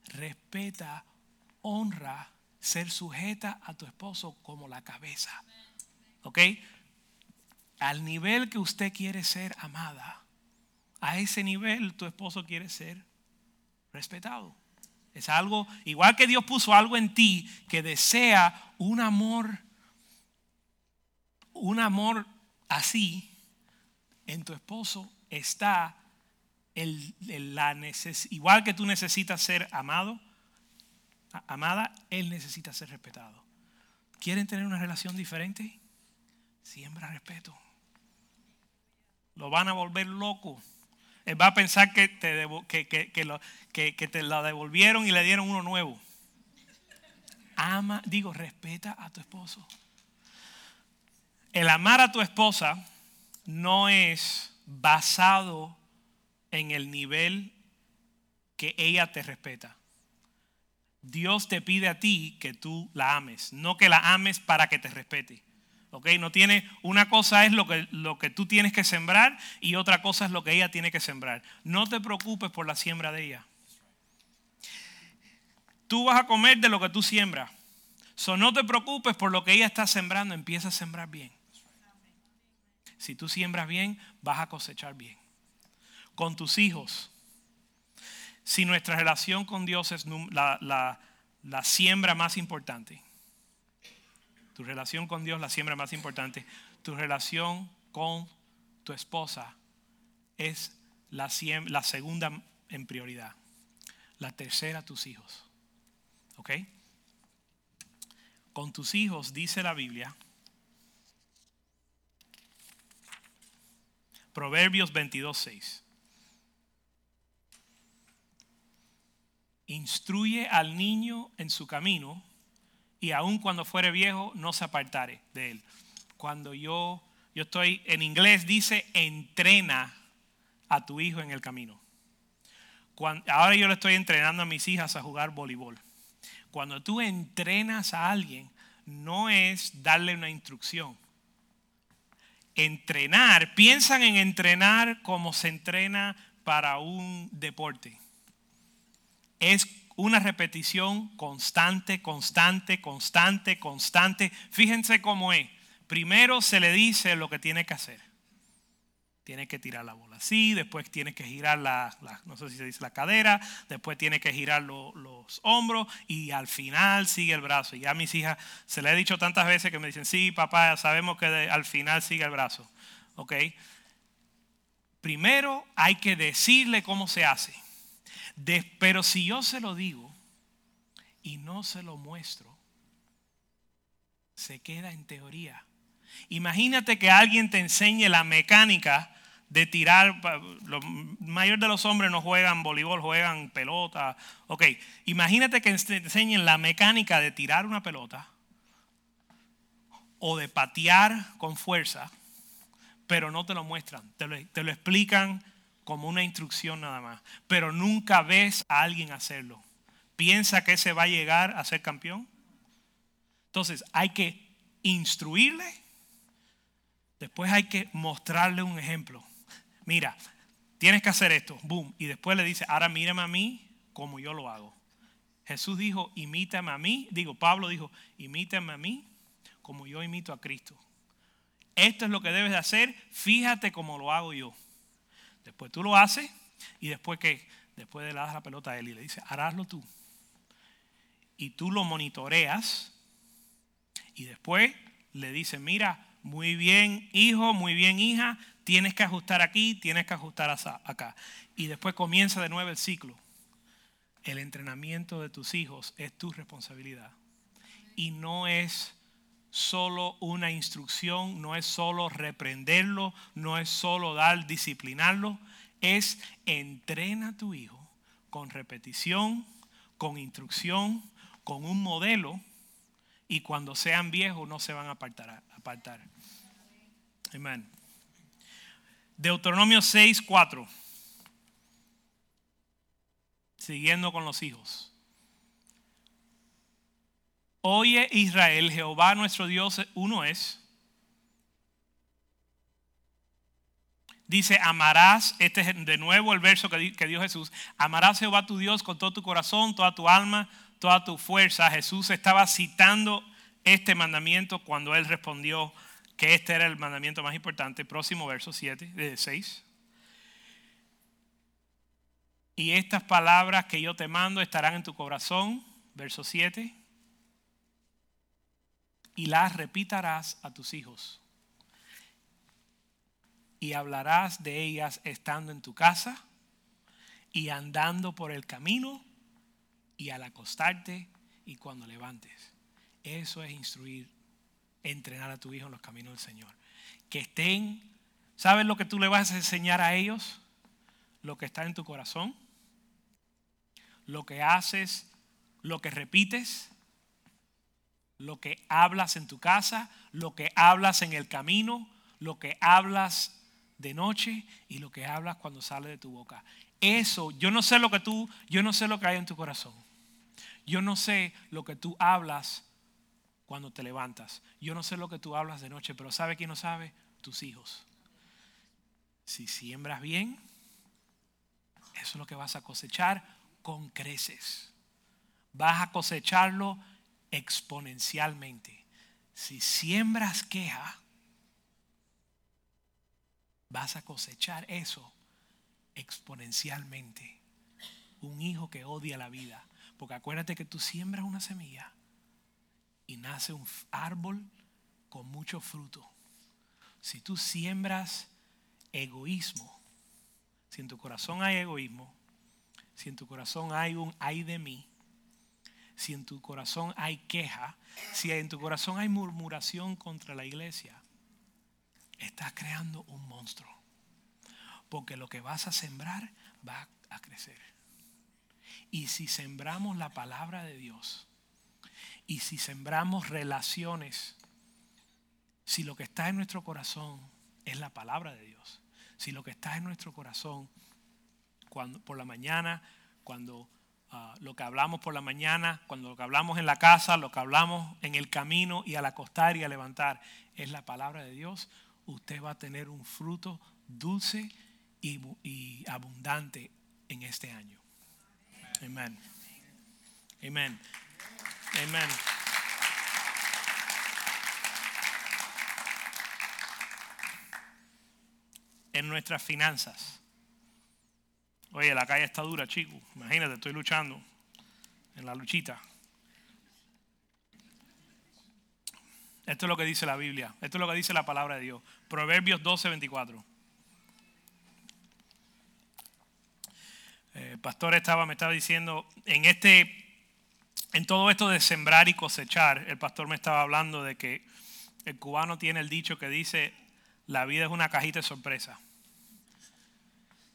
respeta, honra, ser sujeta a tu esposo como la cabeza. ¿Ok? Al nivel que usted quiere ser amada, a ese nivel tu esposo quiere ser respetado. Es algo, igual que Dios puso algo en ti que desea un amor, un amor así, en tu esposo está el, la igual que tú necesitas ser amado, amada, él necesita ser respetado. ¿Quieren tener una relación diferente? Siembra respeto. Lo van a volver loco. Él va a pensar que te, que, que, lo, que, te la devolvieron y le dieron uno nuevo. Ama, digo, respeta a tu esposo. El amar a tu esposa no es basado en el nivel que ella te respeta. Dios te pide a ti que tú la ames, no que la ames para que te respete. ¿Ok? No tiene, una cosa es lo que, lo que tú tienes que sembrar y otra cosa es lo que ella tiene que sembrar. No te preocupes por la siembra de ella. Tú vas a comer de lo que tú siembras. So, no te preocupes por lo que ella está sembrando, empieza a sembrar bien. Si tú siembras bien, vas a cosechar bien. Con tus hijos. Si nuestra relación con Dios es la, la siembra más importante tu relación con Dios, la siembra más importante. Tu relación con tu esposa es la, la segunda en prioridad. La tercera, tus hijos. ¿Ok? Con tus hijos, dice la Biblia, Proverbios 22, 6. Instruye al niño en su camino y aun cuando fuere viejo no se apartare de él. Cuando yo, yo estoy, en inglés dice, entrena a tu hijo en el camino. ahora yo le estoy entrenando a mis hijas a jugar voleibol. Cuando tú entrenas a alguien, no es darle una instrucción. Entrenar, piensan en entrenar como se entrena para un deporte. Es una repetición constante, constante, constante, constante. Fíjense cómo es. Primero se le dice lo que tiene que hacer. Tiene que tirar la bola así, después tiene que girar la, no sé si se dice la cadera, después tiene que girar los hombros y al final sigue el brazo. Y a mis hijas se le he dicho tantas veces que me dicen, sí, papá, sabemos que al final sigue el brazo. ¿Ok? Primero hay que decirle cómo se hace pero si yo se lo digo y no se lo muestro, se queda en teoría. Imagínate que alguien te enseñe la mecánica de tirar, la mayor de los hombres no juegan voleibol, juegan pelota. Ok, imagínate que enseñen la mecánica de tirar una pelota o de patear con fuerza, pero no te lo muestran, te lo, te lo explican como una instrucción nada más, pero nunca ves a alguien hacerlo. ¿Piensa que se va a llegar a ser campeón? Entonces hay que instruirle, después hay que mostrarle un ejemplo. Mira, tienes que hacer esto, boom, y después le dice, ahora mírame a mí como yo lo hago. Jesús dijo, imítame a mí, digo, Pablo dijo, imítame a mí como yo imito a Cristo. esto es lo que debes de hacer, fíjate cómo lo hago yo. Después tú lo haces y después que, después le das la pelota a él y le dice, haráslo tú. Y tú lo monitoreas y después le dices, mira, muy bien hijo, muy bien hija, tienes que ajustar aquí, tienes que ajustar acá. Y después comienza de nuevo el ciclo. El entrenamiento de tus hijos es tu responsabilidad. Y no es solo una instrucción, no es solo reprenderlo, no es solo dar, disciplinarlo, es entrena a tu hijo con repetición, con instrucción, con un modelo y cuando sean viejos no se van a apartar. apartar. Amén. Deuteronomio 6, 4. Siguiendo con los hijos. Oye Israel, Jehová nuestro Dios uno es. Dice, amarás, este es de nuevo el verso que, que dio Jesús, amarás Jehová tu Dios con todo tu corazón, toda tu alma, toda tu fuerza. Jesús estaba citando este mandamiento cuando él respondió que este era el mandamiento más importante. Próximo verso 7, 6. Y estas palabras que yo te mando estarán en tu corazón, verso 7, y las repitarás a tus hijos. Y hablarás de ellas estando en tu casa y andando por el camino y al acostarte y cuando levantes. Eso es instruir entrenar a tu hijo en los caminos del Señor. Que estén, ¿sabes lo que tú le vas a enseñar a ellos? Lo que está en tu corazón, lo que haces, lo que repites, lo que hablas en tu casa, lo que hablas en el camino, lo que hablas de noche y lo que hablas cuando sale de tu boca. Eso, yo no sé lo que tú, yo no sé lo que hay en tu corazón. Yo no sé lo que tú hablas cuando te levantas. Yo no sé lo que tú hablas de noche, pero ¿sabe quién no sabe? Tus hijos. Si siembras bien, eso es lo que vas a cosechar con creces. Vas a cosecharlo exponencialmente. Si siembras queja, vas a cosechar eso exponencialmente. Un hijo que odia la vida. Porque acuérdate que tú siembras una semilla y nace un árbol con mucho fruto. Si tú siembras egoísmo, si en tu corazón hay egoísmo, si en tu corazón hay un ay de mí, si en tu corazón hay queja, si en tu corazón hay murmuración contra la iglesia, estás creando un monstruo. Porque lo que vas a sembrar va a crecer. Y si sembramos la palabra de Dios, y si sembramos relaciones, si lo que está en nuestro corazón es la palabra de Dios, si lo que está en nuestro corazón cuando, por la mañana, cuando ah, lo que hablamos por la mañana, cuando lo que hablamos en la casa, lo que hablamos en el camino y al acostar y al levantar es la palabra de Dios, usted va a tener un fruto dulce y, y abundante en este año. Amén. Amén. Amén. En nuestras finanzas. Oye, la calle está dura, chicos. Imagínate, estoy luchando en la luchita. Esto es lo que dice la Biblia. Esto es lo que dice la palabra de Dios. Proverbios 12, 24. El pastor estaba, me estaba diciendo, en este en todo esto de sembrar y cosechar, el pastor me estaba hablando de que el cubano tiene el dicho que dice, la vida es una cajita de sorpresa.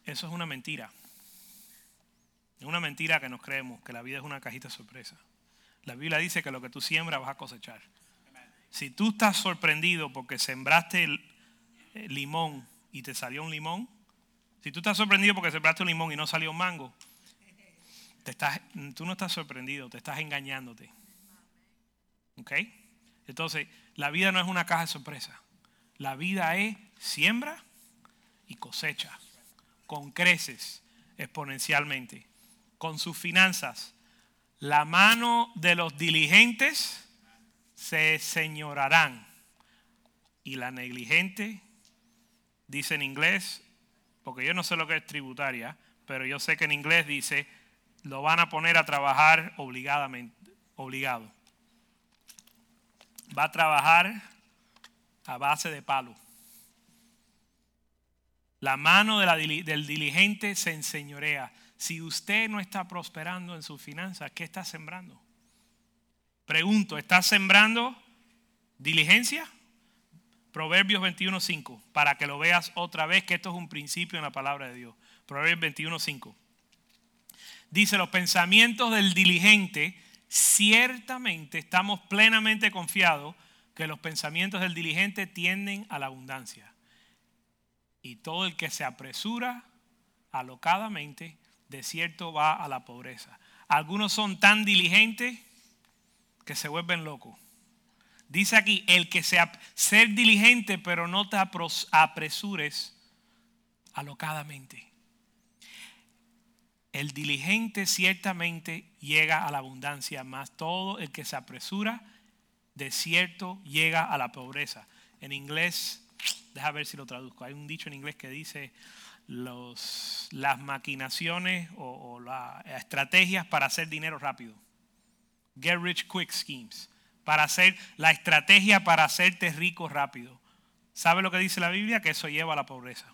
Eso es una mentira. Es una mentira que nos creemos, que la vida es una cajita de sorpresa. La Biblia dice que lo que tú siembras vas a cosechar. Si tú estás sorprendido porque sembraste el, limón y te salió un limón, si tú estás sorprendido porque sembraste un limón y no salió un mango, estás, tú no estás sorprendido, te estás engañándote. ¿Ok? Entonces, la vida no es una caja de sorpresa. La vida es siembra y cosecha. Con creces exponencialmente. Con sus finanzas. La mano de los diligentes se señorarán. y la negligente, dice en inglés, porque yo no sé lo que es tributaria, pero yo sé que en inglés dice, lo van a poner a trabajar obligadamente, obligado. Va a trabajar a base de palo. La mano del diligente se enseñorea. Si usted no está prosperando en sus finanzas, ¿qué está sembrando? Pregunto, ¿está sembrando diligencia? Proverbios 21.5, para que lo veas otra vez, que esto es un principio en la palabra de Dios. Proverbios 21.5. Dice, los pensamientos del diligente, ciertamente estamos plenamente confiados que los pensamientos del diligente tienden a la abundancia. Y todo el que se apresura alocadamente, de cierto va a la pobreza. Algunos son tan diligentes que se vuelven locos. Dice aquí, el que sea ser diligente, pero no te apresures alocadamente. El diligente ciertamente llega a la abundancia, más todo el que se apresura, de cierto llega a la pobreza. En inglés, deja ver si lo traduzco. Hay un dicho en inglés que dice las maquinaciones o, o las estrategias para hacer dinero rápido. Get rich quick schemes para hacer la estrategia para hacerte rico rápido. ¿Sabe lo que dice la Biblia? Que eso lleva a la pobreza.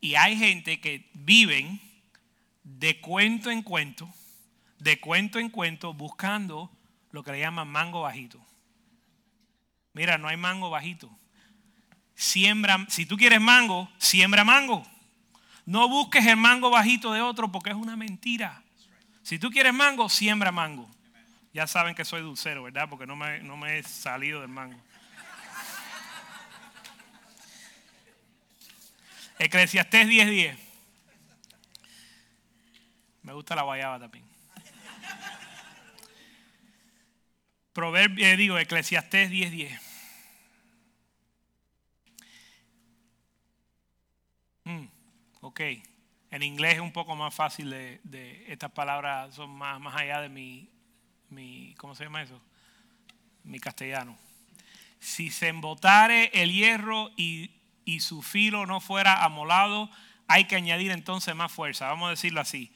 Y hay gente que viven de cuento en cuento, de cuento en cuento, buscando lo que le llaman mango bajito. Mira, no hay mango bajito. Siembra, si tú quieres mango, siembra mango. No busques el mango bajito de otro porque es una mentira. Si tú quieres mango, siembra mango. Ya saben que soy dulcero, ¿verdad? Porque no me, no me he salido del mango. Eclesiastés 10:10. Me gusta la guayaba también. Proverbio, eh, digo, Eclesiastés 10:10. Mm, ok. En inglés es un poco más fácil de, de estas palabras son más, más allá de mi mi, ¿cómo se llama eso? Mi castellano. Si se embotare el hierro y, y su filo no fuera amolado, hay que añadir entonces más fuerza. Vamos a decirlo así.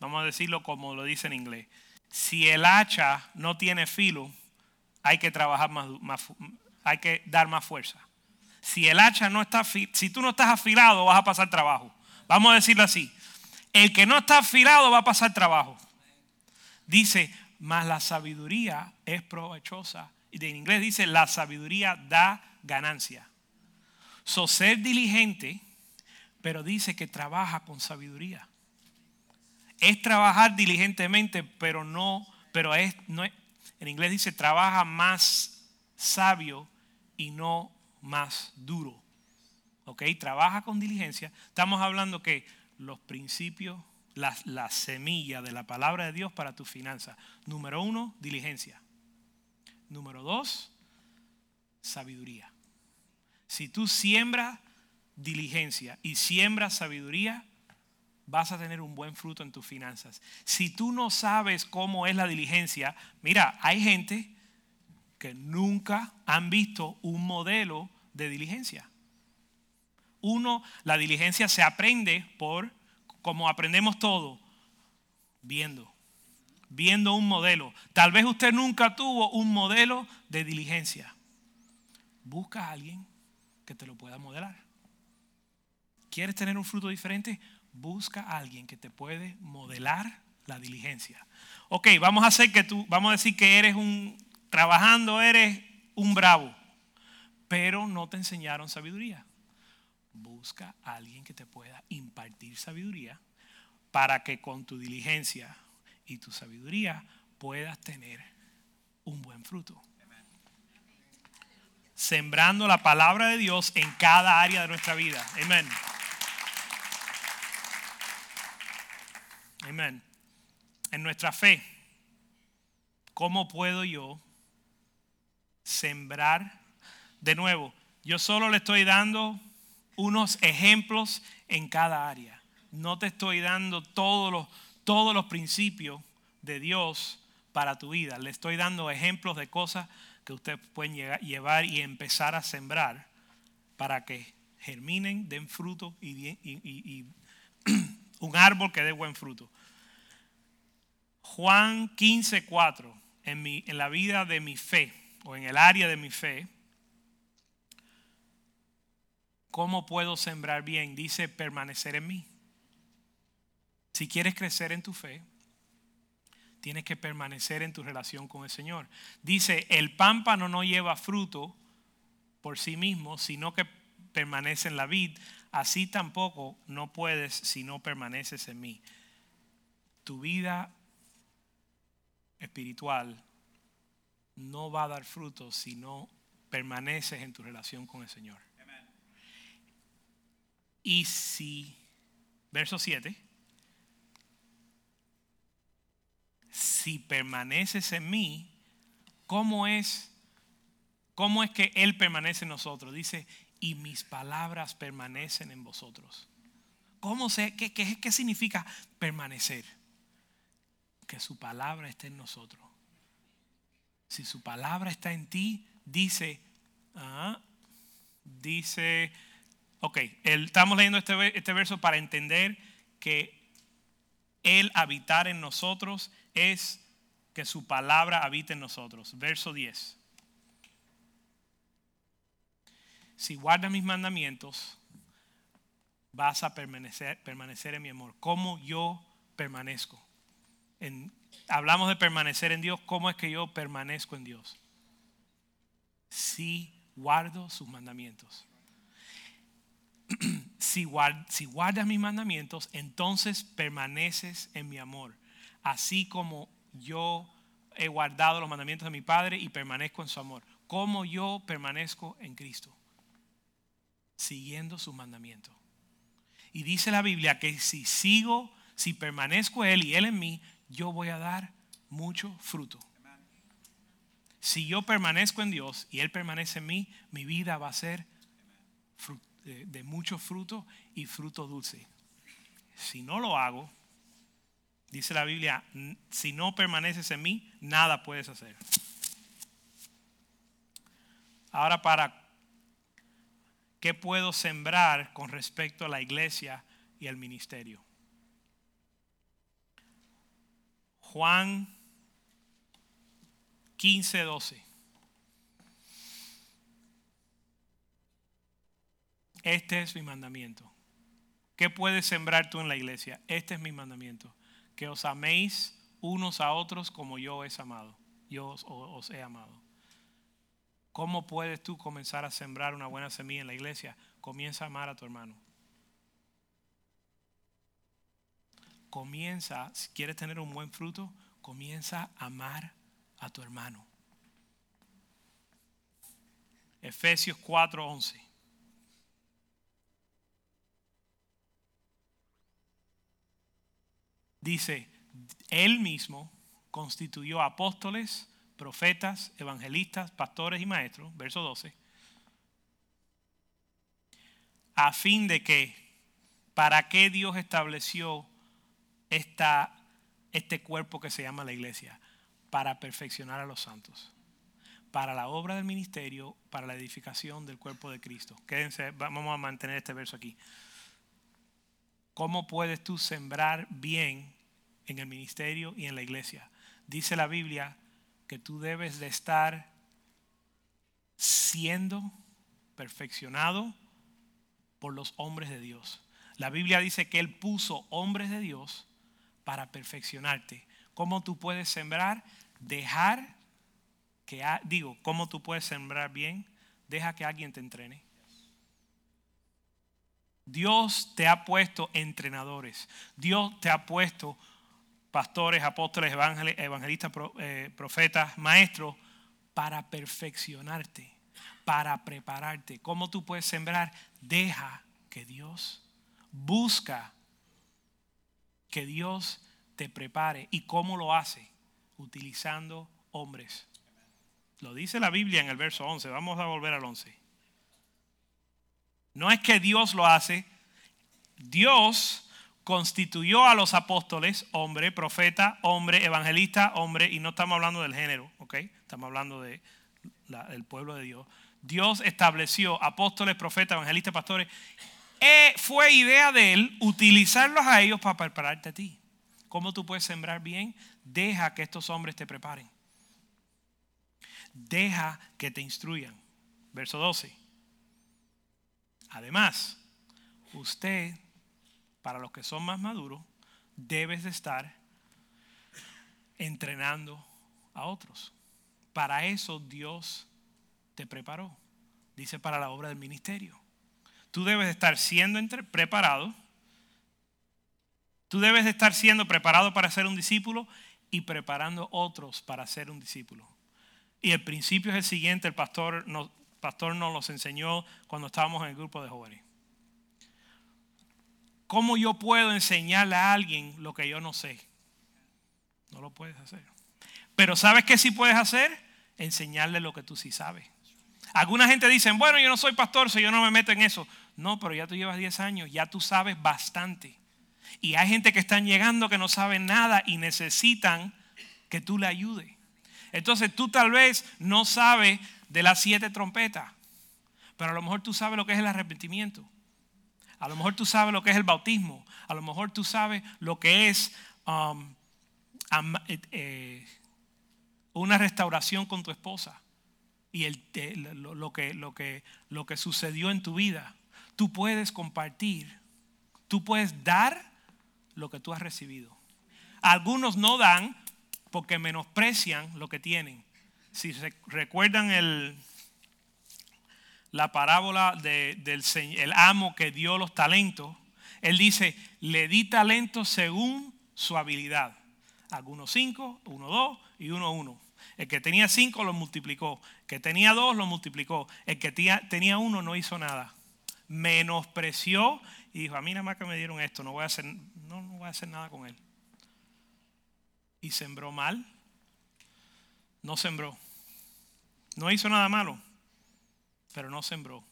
Vamos a decirlo como lo dice en inglés. Si el hacha no tiene filo, hay que trabajar más, hay que dar más fuerza. Si el hacha no está, si tú no estás afilado, vas a pasar trabajo. Vamos a decirlo así. El que no está afilado va a pasar trabajo. Dice, mas la sabiduría es provechosa. Y en inglés dice, la sabiduría da ganancia. So, ser diligente, pero dice que trabaja con sabiduría. Es trabajar diligentemente, pero no, pero es, no en inglés dice, trabaja más sabio y no más duro. ¿Ok? Trabaja con diligencia. Estamos hablando que los principios la, semilla de la palabra de Dios para tus finanzas. Número uno, diligencia. Número dos, sabiduría. Si tú siembras diligencia y siembras sabiduría, vas a tener un buen fruto en tus finanzas. Si tú no sabes cómo es la diligencia, mira, hay gente que nunca han visto un modelo de diligencia. Uno, la diligencia se aprende por como aprendemos todo, viendo, viendo un modelo. Tal vez usted nunca tuvo un modelo de diligencia. Busca a alguien que te lo pueda modelar. ¿Quieres tener un fruto diferente? Busca a alguien que te puede modelar la diligencia. Ok, vamos a hacer que tú, vamos a decir que eres un, trabajando eres un bravo, pero no te enseñaron sabiduría busca a alguien que te pueda impartir sabiduría para que con tu diligencia y tu sabiduría puedas tener un buen fruto. Sembrando la palabra de Dios en cada área de nuestra vida. Amén. Amén. En nuestra fe, ¿cómo puedo yo sembrar? De nuevo, yo solo le estoy dando unos ejemplos en cada área. No te estoy dando todos los, todos los principios de Dios para tu vida. Le estoy dando ejemplos de cosas que ustedes pueden llevar y empezar a sembrar para que germinen, den fruto y, un árbol que dé buen fruto. Juan 15, 4, en, en la vida de mi fe o en el área de mi fe, ¿cómo puedo sembrar bien? Dice permanecer en mí. Si quieres crecer en tu fe, tienes que permanecer en tu relación con el Señor. Dice, el pámpano no lleva fruto por sí mismo, sino que permanece en la vid. Así tampoco no puedes si no permaneces en mí. Tu vida espiritual no va a dar fruto si no permaneces en tu relación con el Señor. Y si, verso 7, si permaneces en mí, ¿cómo es, cómo es que Él permanece en nosotros? Dice, y mis palabras permanecen en vosotros. ¿Cómo se, qué, qué, qué significa permanecer? Que su palabra esté en nosotros. Si su palabra está en ti, dice, ah, dice, ok, estamos leyendo este, este verso para entender que el habitar en nosotros es que su palabra habite en nosotros. Verso 10. Si guardas mis mandamientos, vas a permanecer, permanecer en mi amor. ¿Cómo yo permanezco? Hablamos de permanecer en Dios. ¿Cómo es que yo permanezco en Dios? Si guardo sus mandamientos. si, guardas mis mandamientos, entonces permaneces en mi amor, así como yo he guardado los mandamientos de mi Padre y permanezco en su amor, como yo permanezco en Cristo, siguiendo sus mandamientos. Y dice la Biblia que si sigo, si permanezco Él y Él en mí, yo voy a dar mucho fruto. Si yo permanezco en Dios y Él permanece en mí, mi vida va a ser de, mucho fruto y fruto dulce. Si no lo hago, dice la Biblia, si no permaneces en mí, nada puedes hacer. Ahora para qué puedo sembrar con respecto a la iglesia y el ministerio. Juan 15, 12. Este es mi mandamiento. ¿Qué puedes sembrar tú en la iglesia? Este es mi mandamiento. Que os améis unos a otros como yo os he amado. Yo os, he amado. ¿Cómo puedes tú comenzar a sembrar una buena semilla en la iglesia? Comienza a amar a tu hermano. Comienza, si quieres tener un buen fruto, comienza a amar a tu hermano. Efesios 4:11. dice, Él mismo constituyó apóstoles, profetas, evangelistas, pastores y maestros, verso 12, a fin de que, ¿para qué Dios estableció esta, este cuerpo que se llama la iglesia? Para perfeccionar a los santos, para la obra del ministerio, para la edificación del cuerpo de Cristo. Quédense, vamos a mantener este verso aquí. ¿Cómo puedes tú sembrar bien en el ministerio y en la iglesia. Dice la Biblia que tú debes de estar siendo perfeccionado por los hombres de Dios. La Biblia dice que Él puso hombres de Dios para perfeccionarte. ¿Cómo tú puedes sembrar? Dejar que, digo, ¿cómo tú puedes sembrar bien? Deja que alguien te entrene. Dios te ha puesto entrenadores. Dios te ha puesto pastores, apóstoles, evangelistas, eh, profetas, maestros, para perfeccionarte, para prepararte. ¿Cómo tú puedes sembrar? Deja que Dios busca que Dios te prepare. ¿Y cómo lo hace? Utilizando hombres. Lo dice la Biblia en el verso 11. Vamos a volver al 11. No es que Dios lo hace. Dios constituyó a los apóstoles, hombre, profeta, hombre, evangelista, hombre, y no estamos hablando del género, ¿ok? Estamos hablando de el pueblo de Dios. Dios estableció apóstoles, profetas, evangelistas, pastores. Eh, fue idea de Él utilizarlos a ellos para prepararte a ti. ¿Cómo tú puedes sembrar bien? Deja que estos hombres te preparen. Deja que te instruyan. Verso 12. Además, usted, para los que son más maduros, debes de estar entrenando a otros. Para eso Dios te preparó. Dice para la obra del ministerio. Tú debes de estar siendo preparado. Tú debes de estar siendo preparado para ser un discípulo y preparando otros para ser un discípulo. Y el principio es el siguiente, el pastor nos, pastor nos los enseñó cuando estábamos en el grupo de jóvenes. ¿Cómo yo puedo enseñarle a alguien lo que yo no sé? No lo puedes hacer. Pero ¿sabes qué sí puedes hacer? Enseñarle lo que tú sí sabes. Alguna gente dice, bueno, yo no soy pastor, si yo no me meto en eso. No, pero ya tú llevas 10 años, ya tú sabes bastante. Y hay gente que están llegando que no saben nada y necesitan que tú le ayudes. Entonces tú tal vez no sabes de las siete trompetas, pero a lo mejor tú sabes lo que es el arrepentimiento. A lo mejor tú sabes lo que es el bautismo. A lo mejor tú sabes lo que es um, eh, eh, una restauración con tu esposa y lo, que, lo que sucedió en tu vida. Tú puedes compartir, tú puedes dar lo que tú has recibido. Algunos no dan porque menosprecian lo que tienen. Si recuerdan el, la parábola del el amo que dio los talentos, él dice, le di talentos según su habilidad. Algunos cinco, uno dos y uno uno. El que tenía cinco lo multiplicó. El que tenía dos lo multiplicó. El que tenía uno no hizo nada. Menospreció y dijo, a mí nada más que me dieron esto, no voy a hacer, no, no voy a hacer nada con él. Y sembró mal. No sembró. No hizo nada malo, pero no sembró.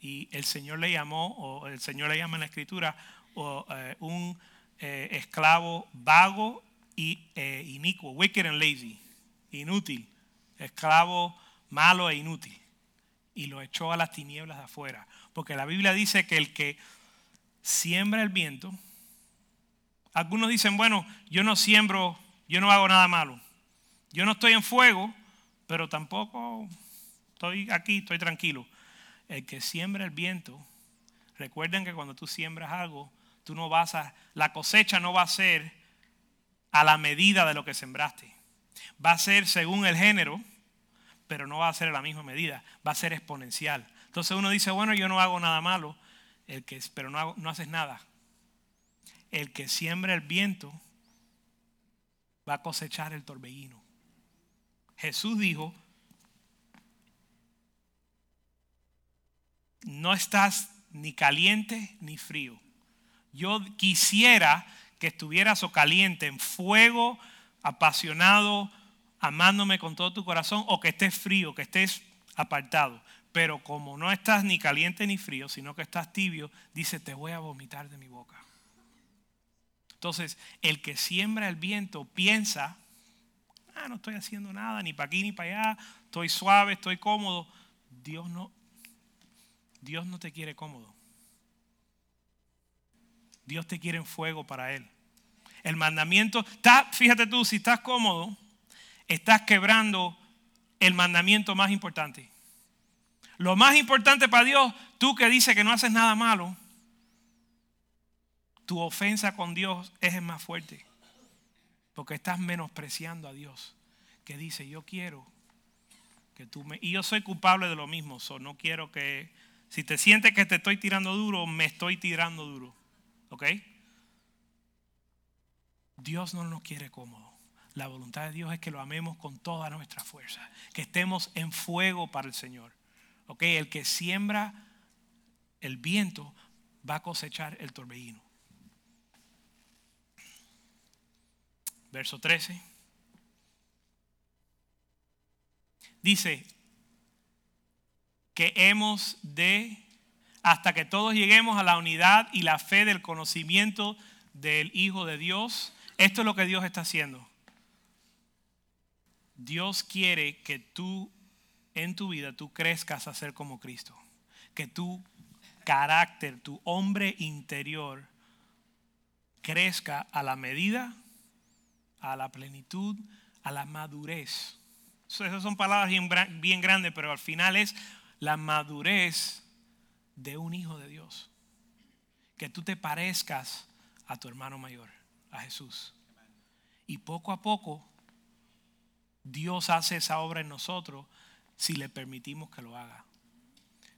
Y el Señor le llamó, o el Señor le llama en la escritura, o, eh, un eh, esclavo vago y eh, inicuo, wicked and lazy, inútil, esclavo malo e inútil. Y lo echó a las tinieblas de afuera. Porque la Biblia dice que el que siembra el viento, algunos dicen, bueno, yo no siembro, yo no hago nada malo. Yo no estoy en fuego, pero tampoco estoy aquí, estoy tranquilo. El que siembra el viento, recuerden que cuando tú siembras algo, tú no vas a, la cosecha no va a ser a la medida de lo que sembraste. Va a ser según el género, pero no va a ser la misma medida, va a ser exponencial. Entonces uno dice, bueno, yo no hago nada malo, el que, pero no, no haces nada. El que siembra el viento va a cosechar el torbellino. Jesús dijo, no estás ni caliente ni frío. Yo quisiera que estuvieras o caliente, en fuego, apasionado, amándome con todo tu corazón, o que estés frío, que estés apartado. Pero como no estás ni caliente ni frío, sino que estás tibio, dice, te voy a vomitar de mi boca. Entonces, el que siembra el viento piensa ah, no estoy haciendo nada, ni para aquí ni para allá, estoy suave, estoy cómodo. Dios no, Dios no te quiere cómodo. Dios te quiere en fuego para Él. El mandamiento, está, fíjate tú, si estás cómodo, estás quebrando el mandamiento más importante. Lo más importante para Dios, tú que dices que no haces nada malo, tu ofensa con Dios es el más fuerte. Porque estás menospreciando a Dios. Que dice, yo quiero que tú me... Y yo soy culpable de lo mismo. So no quiero que... Si te sientes que te estoy tirando duro, me estoy tirando duro. ¿Ok? Dios no nos quiere cómodo. La voluntad de Dios es que lo amemos con toda nuestra fuerza. Que estemos en fuego para el Señor. ¿Ok? El que siembra el viento va a cosechar el torbellino. verso 13. Dice que hemos de, hasta que todos lleguemos a la unidad y la fe del conocimiento del Hijo de Dios, esto es lo que Dios está haciendo. Dios quiere que tú en tu vida tú crezcas a ser como Cristo. Que tu carácter, tu hombre interior crezca a la medida, a la plenitud, a la madurez. Esas son palabras bien, bien grandes, pero al final es la madurez de un hijo de Dios. Que tú te parezcas a tu hermano mayor, a Jesús. Y poco a poco Dios hace esa obra en nosotros si le permitimos que lo haga.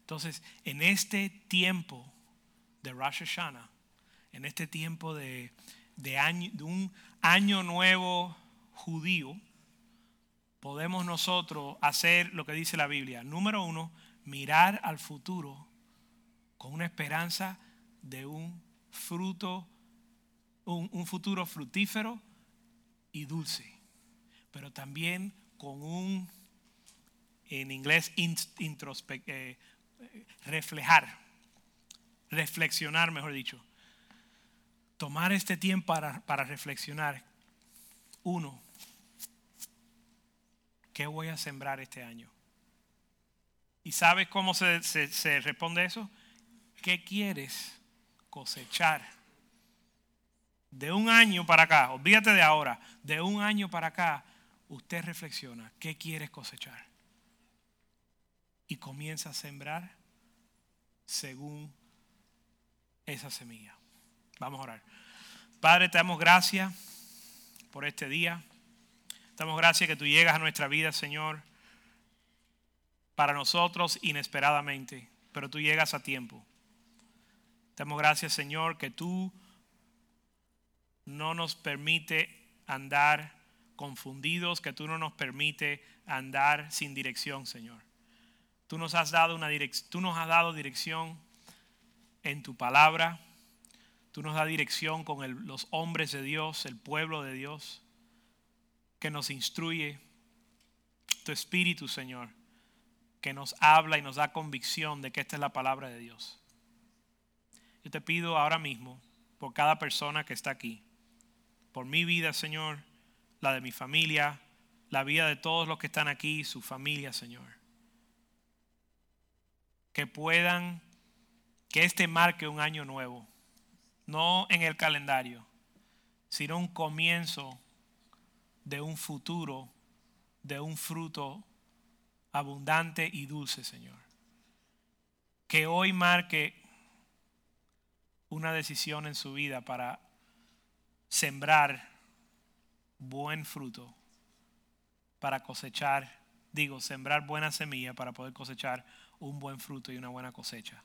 Entonces, en este tiempo de Rosh Hashanah, en este tiempo de, año, de un año nuevo judío, podemos nosotros hacer lo que dice la Biblia. Número uno, mirar al futuro con una esperanza de un fruto, un, futuro fructífero y dulce, pero también con un, en inglés, eh, reflejar, reflexionar, mejor dicho. Tomar este tiempo para, para reflexionar. Uno, ¿qué voy a sembrar este año? ¿Y sabes cómo se, se responde eso? ¿Qué quieres cosechar? De un año para acá, olvídate de ahora, de un año para acá, usted reflexiona, ¿qué quieres cosechar? Y comienza a sembrar según esa semilla. Vamos a orar. Padre, te damos gracias por este día. Te damos gracias que tú llegas a nuestra vida, Señor, para nosotros inesperadamente, pero tú llegas a tiempo. Te damos gracias, Señor, que tú no nos permite andar confundidos, que tú no nos permite andar sin dirección, Señor. Tú nos has dado una tú nos has dado dirección en tu palabra. Tú nos das dirección con los hombres de Dios, el pueblo de Dios, que nos instruye. Tu Espíritu, Señor, que nos habla y nos da convicción de que esta es la palabra de Dios. Yo te pido ahora mismo por cada persona que está aquí, por mi vida, Señor, la de mi familia, la vida de todos los que están aquí, su familia, Señor. Que puedan, que este marque un año nuevo, no en el calendario, sino un comienzo de un futuro, de un fruto abundante y dulce, Señor. Que hoy marque una decisión en su vida para sembrar buen fruto para cosechar, digo, sembrar buena semilla para poder cosechar un buen fruto y una buena cosecha.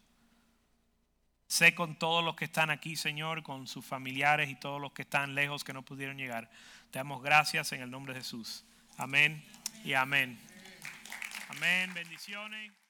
Sé con todos los que están aquí, Señor, con sus familiares y todos los que están lejos que no pudieron llegar. Te damos gracias en el nombre de Jesús. Amén y amén. Amén. Bendiciones.